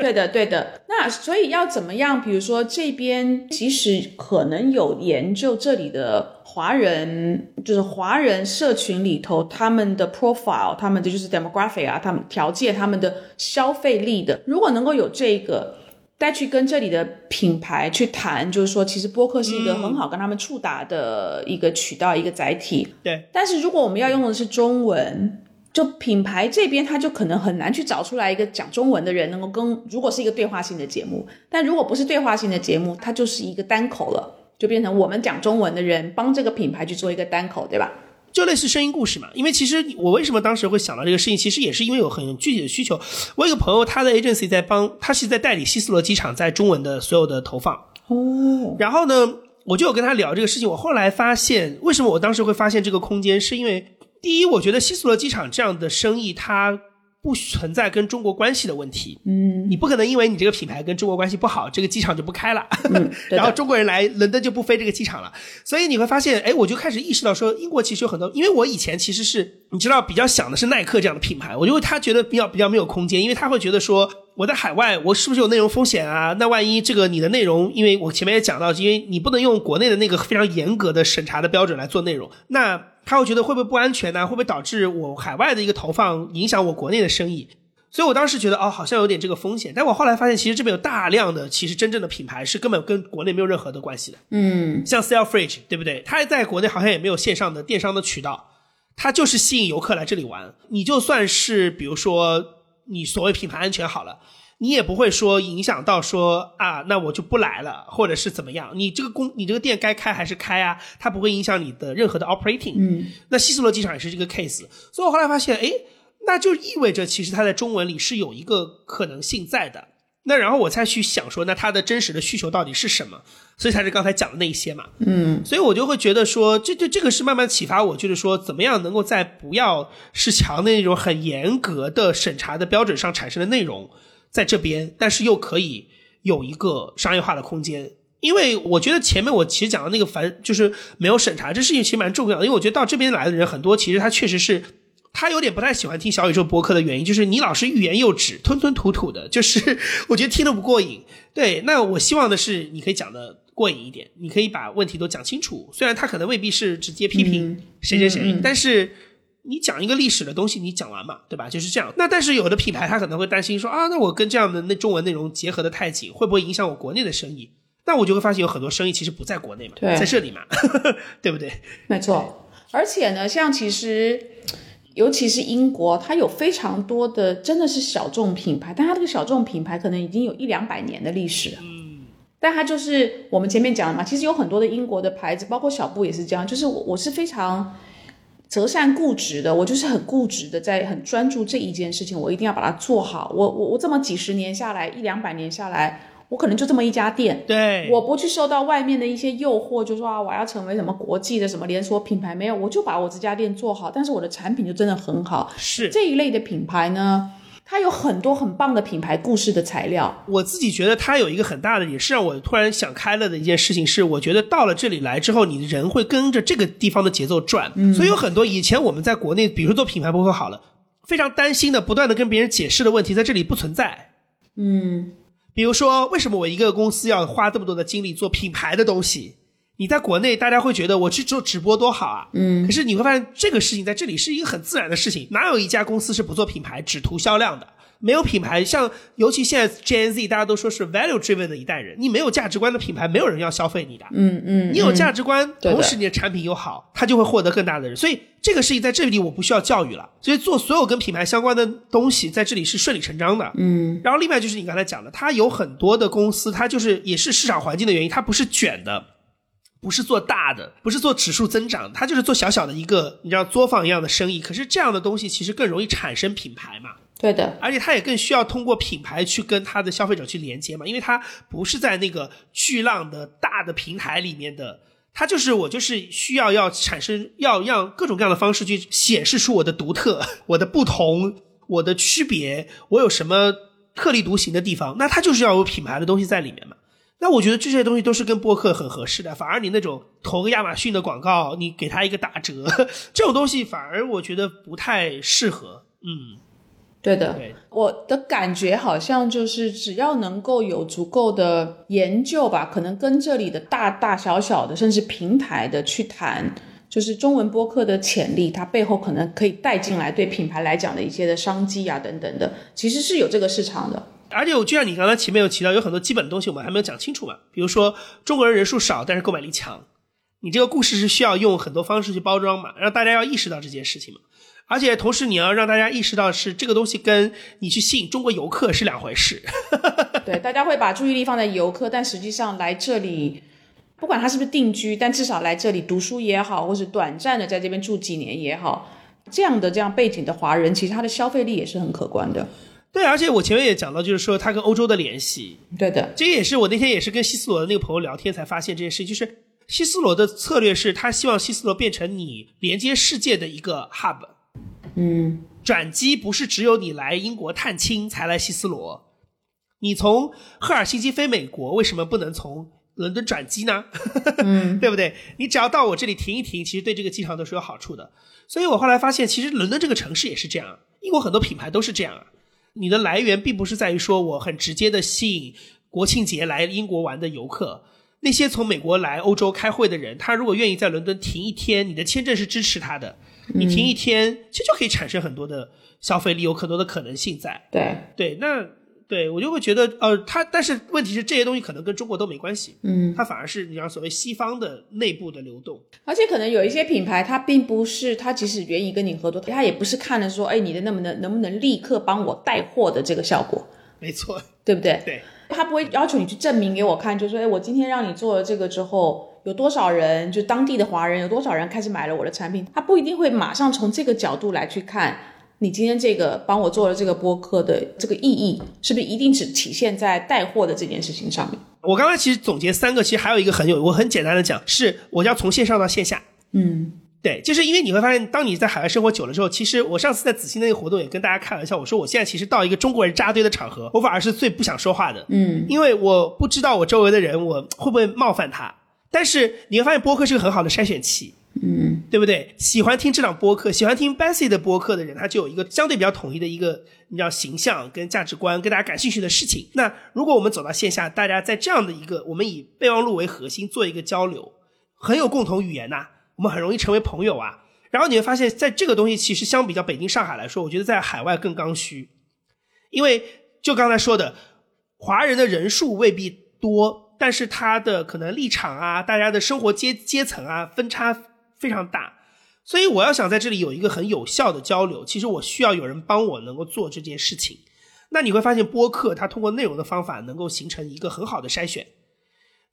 对的，对的。那所以要怎么样？比如说这边其实可能有研究这里的华人，就是华人社群里头他们的 profile，他们的就是 demographic 啊，他们条件，他们的消费力的。如果能够有这个，再去跟这里的品牌去谈，就是说，其实播客是一个很好跟他们触达的一个渠道，一个载体。对。但是如果我们要用的是中文。就品牌这边，他就可能很难去找出来一个讲中文的人，能够跟如果是一个对话性的节目，但如果不是对话性的节目，它就是一个单口了，就变成我们讲中文的人帮这个品牌去做一个单口，对吧？就类似声音故事嘛。因为其实我为什么当时会想到这个事情，其实也是因为有很具体的需求。我有个朋友，他的 agency 在帮，他是在代理希斯罗机场在中文的所有的投放。哦。然后呢，我就有跟他聊这个事情。我后来发现，为什么我当时会发现这个空间，是因为。第一，我觉得希斯罗机场这样的生意，它不存在跟中国关系的问题。嗯，你不可能因为你这个品牌跟中国关系不好，这个机场就不开了，[laughs] 然后中国人来伦敦就不飞这个机场了。所以你会发现，哎，我就开始意识到说，英国其实有很多，因为我以前其实是你知道比较想的是耐克这样的品牌，我就他觉得比较比较没有空间，因为他会觉得说。我在海外，我是不是有内容风险啊？那万一这个你的内容，因为我前面也讲到，因为你不能用国内的那个非常严格的审查的标准来做内容，那他会觉得会不会不安全呢？会不会导致我海外的一个投放影响我国内的生意？所以我当时觉得哦，好像有点这个风险。但我后来发现，其实这边有大量的其实真正的品牌是根本跟国内没有任何的关系的。嗯，像 Selfridge 对不对？它在国内好像也没有线上的电商的渠道，它就是吸引游客来这里玩。你就算是比如说你所谓品牌安全好了。你也不会说影响到说啊，那我就不来了，或者是怎么样？你这个公，你这个店该开还是开啊？它不会影响你的任何的 operating。嗯，那希斯罗机场也是这个 case，所以我后来发现，哎，那就意味着其实它在中文里是有一个可能性在的。那然后我再去想说，那它的真实的需求到底是什么？所以才是刚才讲的那一些嘛。嗯，所以我就会觉得说，这这这个是慢慢启发我，就是说怎么样能够在不要是强的那种很严格的审查的标准上产生的内容。在这边，但是又可以有一个商业化的空间，因为我觉得前面我其实讲的那个反就是没有审查这事情其实蛮重要的，因为我觉得到这边来的人很多，其实他确实是他有点不太喜欢听小宇宙播客的原因，就是你老是欲言又止、吞吞吐吐的，就是我觉得听得不过瘾。对，那我希望的是你可以讲的过瘾一点，你可以把问题都讲清楚，虽然他可能未必是直接批评谁谁谁，但是。你讲一个历史的东西，你讲完嘛，对吧？就是这样。那但是有的品牌他可能会担心说啊，那我跟这样的那中文内容结合的太紧，会不会影响我国内的生意？那我就会发现有很多生意其实不在国内嘛，在这里嘛，[laughs] 对不对？没错。而且呢，像其实，尤其是英国，它有非常多的真的是小众品牌，但它这个小众品牌可能已经有一两百年的历史。嗯。但它就是我们前面讲的嘛，其实有很多的英国的牌子，包括小布也是这样，就是我我是非常。择善固执的，我就是很固执的，在很专注这一件事情，我一定要把它做好。我我我这么几十年下来，一两百年下来，我可能就这么一家店，对，我不去受到外面的一些诱惑，就说啊，我要成为什么国际的什么连锁品牌，没有，我就把我这家店做好，但是我的产品就真的很好。是这一类的品牌呢。它有很多很棒的品牌故事的材料。我自己觉得它有一个很大的，也是让我突然想开了的一件事情，是我觉得到了这里来之后，你的人会跟着这个地方的节奏转。所以有很多以前我们在国内，比如说做品牌博客好了，非常担心的，不断的跟别人解释的问题，在这里不存在。嗯，比如说为什么我一个公司要花这么多的精力做品牌的东西？你在国内，大家会觉得我去做直播多好啊，嗯，可是你会发现这个事情在这里是一个很自然的事情，哪有一家公司是不做品牌只图销量的？没有品牌，像尤其现在 Gen Z，大家都说是 value driven 的一代人，你没有价值观的品牌，没有人要消费你的，嗯嗯，你有价值观，同时你的产品又好，他就会获得更大的人，所以这个事情在这里我不需要教育了，所以做所有跟品牌相关的东西在这里是顺理成章的，嗯，然后另外就是你刚才讲的，它有很多的公司，它就是也是市场环境的原因，它不是卷的。不是做大的，不是做指数增长，它就是做小小的一个，你知道作坊一样的生意。可是这样的东西其实更容易产生品牌嘛？对的，而且它也更需要通过品牌去跟它的消费者去连接嘛，因为它不是在那个巨浪的大的平台里面的，它就是我就是需要要产生要让各种各样的方式去显示出我的独特、[laughs] 我的不同、我的区别，我有什么特立独行的地方，那它就是要有品牌的东西在里面嘛。那我觉得这些东西都是跟播客很合适的，反而你那种投个亚马逊的广告，你给他一个打折，这种东西反而我觉得不太适合。嗯，对的，我的感觉好像就是只要能够有足够的研究吧，可能跟这里的大大小小的甚至平台的去谈，就是中文播客的潜力，它背后可能可以带进来对品牌来讲的一些的商机啊等等的，其实是有这个市场的。而且我就像你刚才前面有提到，有很多基本的东西我们还没有讲清楚嘛。比如说中国人人数少，但是购买力强，你这个故事是需要用很多方式去包装嘛，让大家要意识到这件事情嘛。而且同时你要让大家意识到是这个东西跟你去吸引中国游客是两回事。[laughs] 对，大家会把注意力放在游客，但实际上来这里，不管他是不是定居，但至少来这里读书也好，或是短暂的在这边住几年也好，这样的这样背景的华人，其实他的消费力也是很可观的。对，而且我前面也讲到，就是说他跟欧洲的联系。对的，这也是我那天也是跟希斯罗的那个朋友聊天才发现这件事，就是希斯罗的策略是他希望希斯罗变成你连接世界的一个 hub。嗯，转机不是只有你来英国探亲才来希斯罗，你从赫尔辛基飞美国，为什么不能从伦敦转机呢？嗯，[laughs] 对不对？你只要到我这里停一停，其实对这个机场都是有好处的。所以我后来发现，其实伦敦这个城市也是这样，英国很多品牌都是这样啊。你的来源并不是在于说我很直接的吸引国庆节来英国玩的游客，那些从美国来欧洲开会的人，他如果愿意在伦敦停一天，你的签证是支持他的，你停一天，其实就可以产生很多的消费力，有很多的可能性在。对对，那。对，我就会觉得，呃，它，但是问题是这些东西可能跟中国都没关系，嗯，它反而是你像所谓西方的内部的流动，而且可能有一些品牌，它并不是，它即使愿意跟你合作，它也不是看了说，哎，你的能不能能不能立刻帮我带货的这个效果，[laughs] 没错，对不对？对，他不会要求你去证明给我看，就说，哎，我今天让你做了这个之后，有多少人，就当地的华人有多少人开始买了我的产品，他不一定会马上从这个角度来去看你今天这个帮我做了这个播客的这个意义，是不是一定只体现在带货的这件事情上面？我刚才其实总结三个，其实还有一个很有，我很简单的讲，是我要从线上到线下。嗯，对，就是因为你会发现，当你在海外生活久了之后，其实我上次在子欣那个活动也跟大家开玩笑，我说我现在其实到一个中国人扎堆的场合，我反而是最不想说话的。嗯，因为我不知道我周围的人我会不会冒犯他，但是你会发现播客是个很好的筛选器。嗯，对不对？喜欢听这档播客，喜欢听 Bessy 的播客的人，他就有一个相对比较统一的一个，你知道形象跟价值观，跟大家感兴趣的事情。那如果我们走到线下，大家在这样的一个，我们以备忘录为核心做一个交流，很有共同语言呐、我们很容易成为朋友啊。然后你会发现在这个东西其实相比较北京、上海来说，我觉得在海外更刚需，因为就刚才说的，华人的人数未必多，但是他的可能立场啊，大家的生活阶阶层啊，分差非常大。所以我要想在这里有一个很有效的交流，其实我需要有人帮我能够做这件事情。那你会发现播客它通过内容的方法能够形成一个很好的筛选。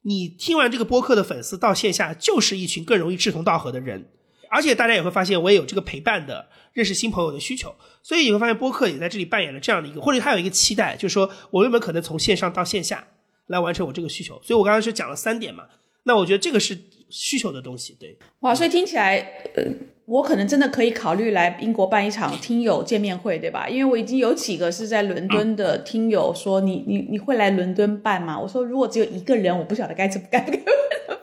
你听完这个播客的粉丝到线下就是一群更容易志同道合的人，而且大家也会发现我也有这个陪伴的认识新朋友的需求，所以你会发现播客也在这里扮演了这样的一个，或者还有一个期待，就是说我有没有可能从线上到线下来完成我这个需求？所以我刚刚是讲了三点嘛，那我觉得这个是需求的东西，对。哇，所以听起来，呃，我可能真的可以考虑来英国办一场听友见面会，对吧？因为我已经有几个是在伦敦的听友说，你你你会来伦敦办吗？我说如果只有一个人，我不晓得该怎么该不该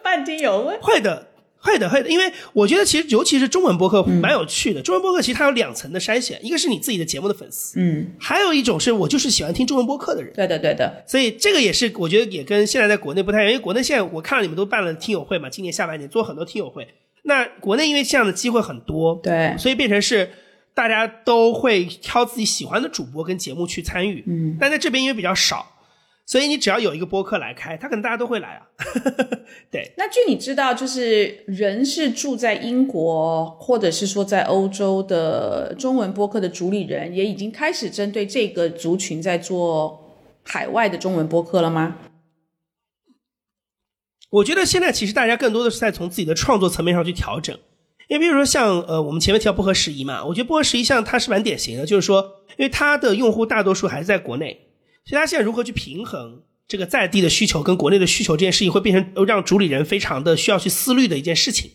办听友会。会的，会的，会的，因为我觉得其实尤其是中文播客蛮有趣的。中文播客其实它有两层的筛选，一个是你自己的节目的粉丝，嗯，还有一种是我就是喜欢听中文播客的人。对的对的，所以这个也是我觉得也跟现在在国内不太一样，因为国内现在我看了你们都办了听友会嘛，今年下半年做很多听友会。那国内因为这样的机会很多，对所以变成是大家都会挑自己喜欢的主播跟节目去参与。嗯，但在这边因为比较少，所以你只要有一个播客来开，他可能大家都会来啊。[laughs] 对，那据你知道，就是人是住在英国或者是说在欧洲的中文播客的主理人，也已经开始针对这个族群在做海外的中文播客了吗？我觉得现在其实大家更多的是在从自己的创作层面上去调整，因为比如说像呃我们前面提到薄荷十一嘛，我觉得薄荷十一像它是蛮典型的，就是说因为它的用户大多数还是在国内，所以他现在如何去平衡这个在地的需求跟国内的需求这件事情，会变成让主理人非常的需要去思虑的一件事情。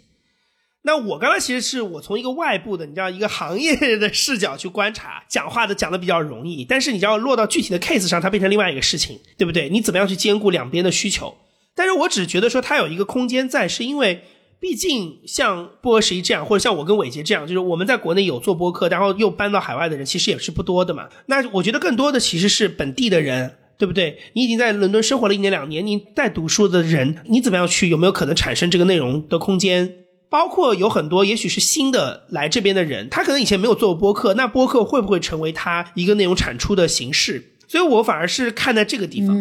那我刚才其实是我从一个外部的，你知道一个行业 [laughs] 的视角去观察，讲话的讲的比较容易，但是你知道落到具体的 case 上，它变成另外一个事情，对不对？你怎么样去兼顾两边的需求？但是我只觉得说它有一个空间在，是因为毕竟像波尔十一这样，或者像我跟伟杰这样，就是我们在国内有做播客，然后又搬到海外的人，其实也是不多的嘛。那我觉得更多的其实是本地的人，对不对？你已经在伦敦生活了一年两年，你在读书的人，你怎么样去有没有可能产生这个内容的空间？包括有很多也许是新的来这边的人，他可能以前没有做过播客，那播客会不会成为他一个内容产出的形式？所以我反而是看在这个地方，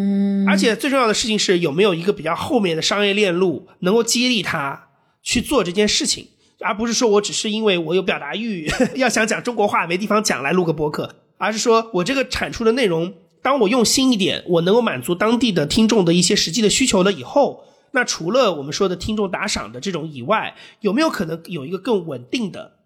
而且最重要的事情是有没有一个比较后面的商业链路能够激励他去做这件事情，而不是说我只是因为我有表达欲，[laughs] 要想讲中国话没地方讲来录个播客，而是说我这个产出的内容，当我用心一点，我能够满足当地的听众的一些实际的需求了以后，那除了我们说的听众打赏的这种以外，有没有可能有一个更稳定的、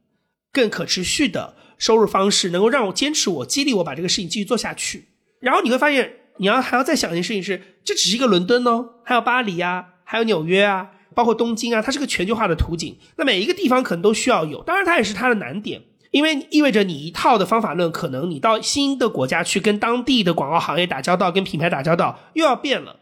更可持续的收入方式，能够让我坚持我、激励我把这个事情继续做下去？然后你会发现，你要还要再想一件事情是，这只是一个伦敦哦，还有巴黎啊，还有纽约啊，包括东京啊，它是个全球化的图景。那每一个地方可能都需要有，当然它也是它的难点，因为意味着你一套的方法论，可能你到新的国家去跟当地的广告行业打交道，跟品牌打交道又要变了。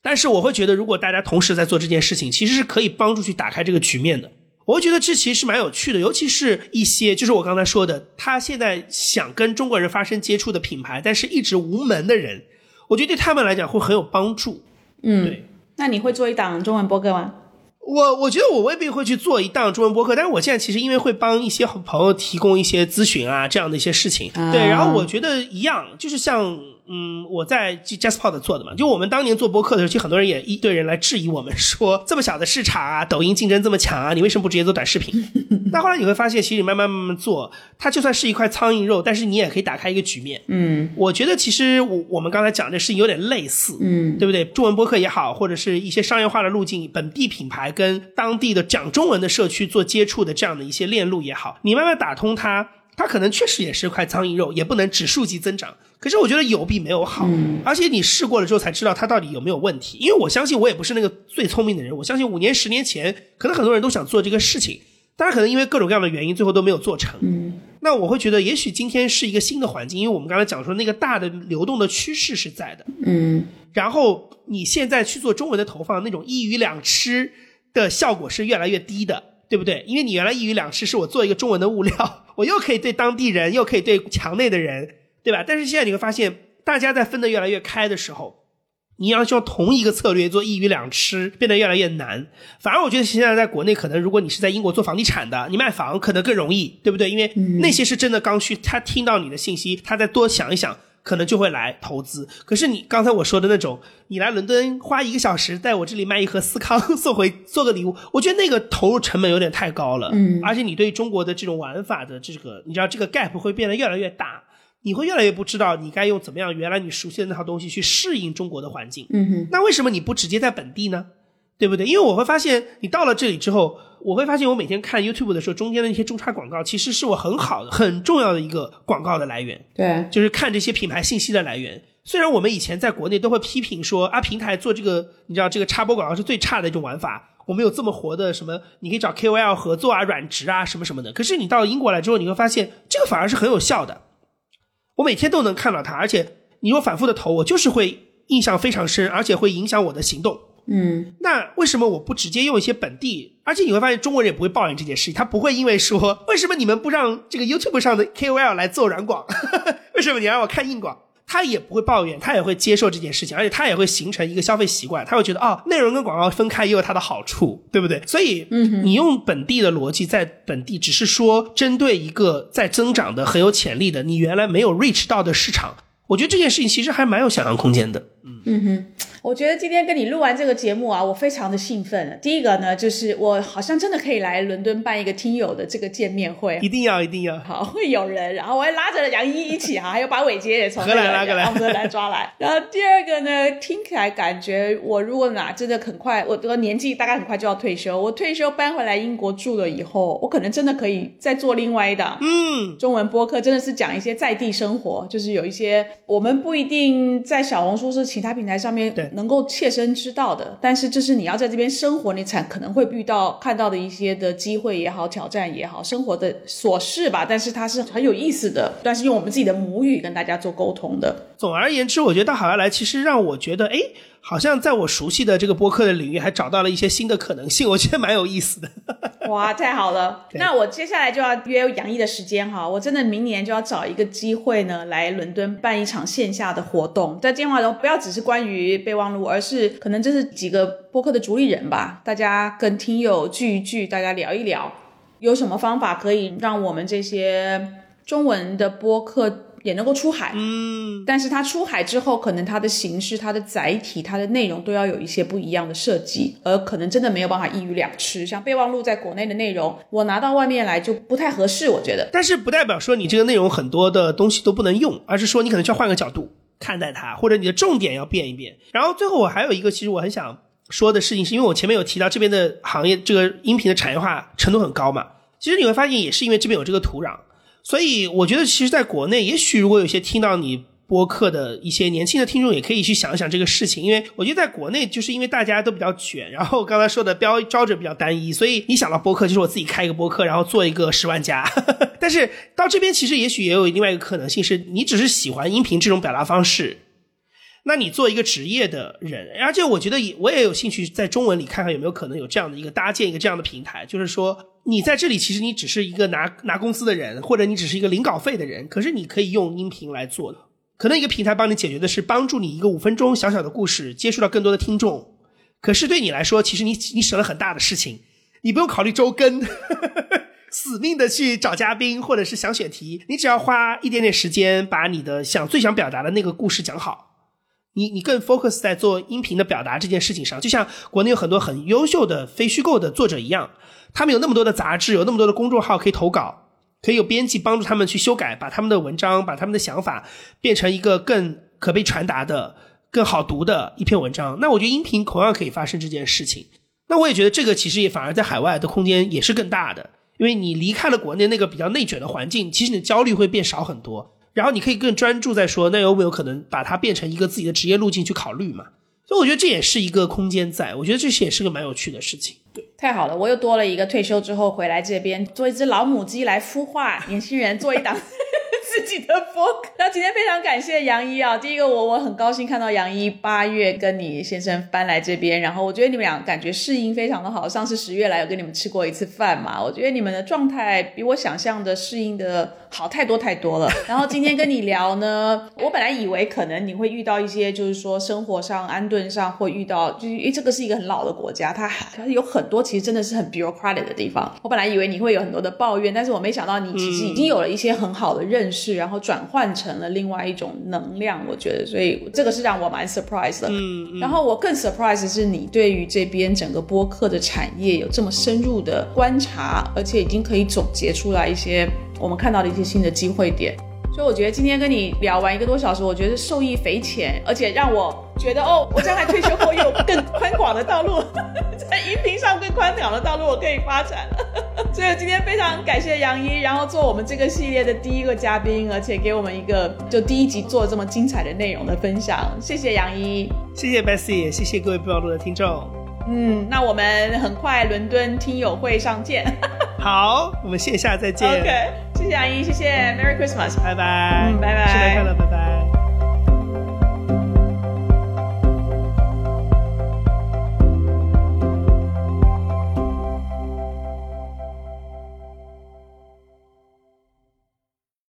但是我会觉得，如果大家同时在做这件事情，其实是可以帮助去打开这个局面的。我会觉得这其实是蛮有趣的，尤其是一些就是我刚才说的，他现在想跟中国人发生接触的品牌，但是一直无门的人，我觉得对他们来讲会很有帮助。嗯，对。那你会做一档中文播客吗？我我觉得我未必会去做一档中文播客，但是我现在其实因为会帮一些朋友提供一些咨询啊这样的一些事情，啊对，然后我觉得一样，就是像嗯，我在 JustPod 做的嘛，就我们当年做播客的时候，其实很多人也一堆人来质疑我们说，这么小的市场啊，抖音竞争这么强啊，你为什么不直接做短视频？[laughs] 那后来你会发现，其实你慢慢慢慢做，它就算是一块苍蝇肉，但是你也可以打开一个局面。嗯我觉得其实我我们刚才讲的是有点类似，嗯对不对？中文播客也好，或者是一些商业化的路径，本地品牌跟当地的讲中文的社区做接触的这样的一些链路也好，你慢慢打通它，它可能确实也是块苍蝇肉，也不能指数级增长。可是我觉得有比没有好，而且你试过了之后才知道它到底有没有问题。因为我相信我也不是那个最聪明的人，我相信五年、十年前可能很多人都想做这个事情，当然可能因为各种各样的原因，最后都没有做成。嗯那我会觉得，也许今天是一个新的环境，因为我们刚才讲说那个大的流动的趋势是在的。嗯然后你现在去做中文的投放，那种一鱼两吃的效果是越来越低的，对不对？因为你原来一鱼两吃是我做一个中文的物料，[laughs] 我又可以对当地人，又可以对墙内的人，对吧？但是现在你会发现，大家在分得越来越开的时候。你要用同一个策略做一鱼两吃，变得越来越难。反而我觉得现在在国内，可能如果你是在英国做房地产的，你卖房可能更容易，对不对？因为那些是真的刚需，他听到你的信息，他再多想一想，可能就会来投资。可是你刚才我说的那种，你来伦敦花一个小时，在我这里卖一盒司康 [laughs] 送回做个礼物，我觉得那个投入成本有点太高了。嗯而且你对中国的这种玩法的这个，你知道这个 gap 会变得越来越大。你会越来越不知道你该用怎么样原来你熟悉的那套东西去适应中国的环境。嗯哼那为什么你不直接在本地呢？对不对？因为我会发现，你到了这里之后，我会发现我每天看 YouTube 的时候，中间的那些中插广告，其实是我很好的、很重要的一个广告的来源，对就是看这些品牌信息的来源。虽然我们以前在国内都会批评说啊，平台做这个，你知道这个插播广告是最差的一种玩法。我们有这么活的什么，你可以找 KOL 合作啊、软植啊什么什么的。可是你到英国来之后，你会发现这个反而是很有效的。我每天都能看到它，而且你若反复的投，我就是会印象非常深，而且会影响我的行动。嗯那为什么我不直接用一些本地？而且你会发现中国人也不会抱怨这件事情，他不会因为说为什么你们不让这个 YouTube 上的 KOL 来做软广，[laughs] 为什么你让我看硬广？他也不会抱怨，他也会接受这件事情，而且他也会形成一个消费习惯，他会觉得哦，内容跟广告分开也有它的好处，对不对？所以，嗯，你用本地的逻辑在本地，只是说针对一个在增长的很有潜力的你原来没有 reach 到的市场，我觉得这件事情其实还蛮有想象空间的。嗯哼，我觉得今天跟你录完这个节目啊，我非常的兴奋。第一个呢，就是我好像真的可以来伦敦办一个听友的这个见面会。一定要，一定要。好，会有人，然后我还拉着杨一一起哈，还有把伟杰也从 [laughs] 荷兰拉过来荷兰抓来。然后第二个呢，听起来感觉我如果哪真的很快，我的年纪大概很快就要退休，我退休搬回来英国住了以后，我可能真的可以再做另外一档嗯，中文播客，真的是讲一些在地生活，就是有一些我们不一定在小红书是其他平台上面对能够切身知道的，但是这是你要在这边生活，你才可能会遇到看到的一些的机会也好，挑战也好，生活的琐事吧。但是它是很有意思的，但是用我们自己的母语跟大家做沟通的。总而言之，我觉得到海外来，其实让我觉得，哎，好像在我熟悉的这个播客的领域，还找到了一些新的可能性，我觉得蛮有意思的。[laughs] 哇，太好了！[laughs] 那我接下来就要约杨毅的时间哈，我真的明年就要找一个机会呢，来伦敦办一场线下的活动。在电话中不要只是关于备忘录，而是可能这是几个播客的主理人吧，大家跟听友聚一聚，大家聊一聊，有什么方法可以让我们这些中文的播客也能够出海？嗯，但是它出海之后，可能它的形式、它的载体、它的内容都要有一些不一样的设计，而可能真的没有办法一鱼两吃。像备忘录在国内的内容，我拿到外面来就不太合适，我觉得。但是不代表说你这个内容很多的东西都不能用，而是说你可能需要换个角度看待它，或者你的重点要变一变。然后最后我还有一个，其实我很想说的事情，是因为我前面有提到这边的行业这个音频的产业化程度很高嘛，其实你会发现也是因为这边有这个土壤，所以我觉得其实在国内，也许如果有些听到你。播客的一些年轻的听众也可以去想一想这个事情，因为我觉得在国内，就是因为大家都比较卷，然后刚才说的标标准比较单一，所以你想到播客，就是我自己开一个播客，然后做一个十万加。[laughs] 但是到这边，其实也许也有另外一个可能性，是你只是喜欢音频这种表达方式，那你做一个职业的人，而且我觉得也我也有兴趣在中文里看看有没有可能有这样的一个搭建一个这样的平台，就是说你在这里其实你只是一个拿拿工资的人，或者你只是一个领稿费的人，可是你可以用音频来做的。可能一个平台帮你解决的是帮助你一个五分钟小小的故事接触到更多的听众，可是对你来说，其实你你省了很大的事情，你不用考虑周更，死命的去找嘉宾，或者是想选题，你只要花一点点时间，把你的想最想表达的那个故事讲好。你你更 focus 在做音频的表达这件事情上，就像国内有很多很优秀的非虚构的作者一样，他们有那么多的杂志，有那么多的公众号可以投稿，可以有编辑帮助他们去修改，把他们的文章，把他们的想法变成一个更可被传达的、更好读的一篇文章。那我觉得音频同样可以发生这件事情。那我也觉得这个其实也反而在海外的空间也是更大的。因为你离开了国内那个比较内卷的环境，其实你的焦虑会变少很多，然后你可以更专注在说，那有没有可能把它变成一个自己的职业路径去考虑嘛？所以我觉得这也是一个空间在，我觉得这些也是个蛮有趣的事情。对，太好了，我又多了一个退休之后回来这边做一只老母鸡来孵化年轻人，做一档。自己的播客。那今天非常感谢杨一啊，第一个我我很高兴看到杨一八月跟你先生搬来这边，然后我觉得你们俩感觉适应非常的好。上次十月来有跟你们吃过一次饭嘛，我觉得你们的状态比我想象的适应的好太多太多了。然后今天跟你聊呢，我本来以为可能你会遇到一些就是说生活上安顿上会遇到，就是因为这个是一个很老的国家，它它有很多其实真的是很 bureaucratic 的地方。我本来以为你会有很多的抱怨，但是我没想到你其实已经有了一些很好的认识。然后转换成了另外一种能量，我觉得，所以这个是让我蛮 surprise 的。嗯，然后我更 surprise 是你对于这边整个播客的产业有这么深入的观察，而且已经可以总结出来一些我们看到的一些新的机会点。所以我觉得今天跟你聊完一个多小时，我觉得受益匪浅，而且让我觉得哦，我将来退休后有更宽广的道路，[laughs] 在音频上更宽广的道路我可以发展了。[laughs] 所以今天非常感谢杨一，然后做我们这个系列的第一个嘉宾，而且给我们一个就第一集做这么精彩的内容的分享，谢谢杨一，谢谢 Bessie，谢谢各位不要路的听众。嗯，那我们很快伦敦听友会上见。[laughs] 好，我们线下再见。OK，谢谢阿姨，谢谢，Merry Christmas，拜拜，嗯，拜拜，圣诞快乐，拜拜。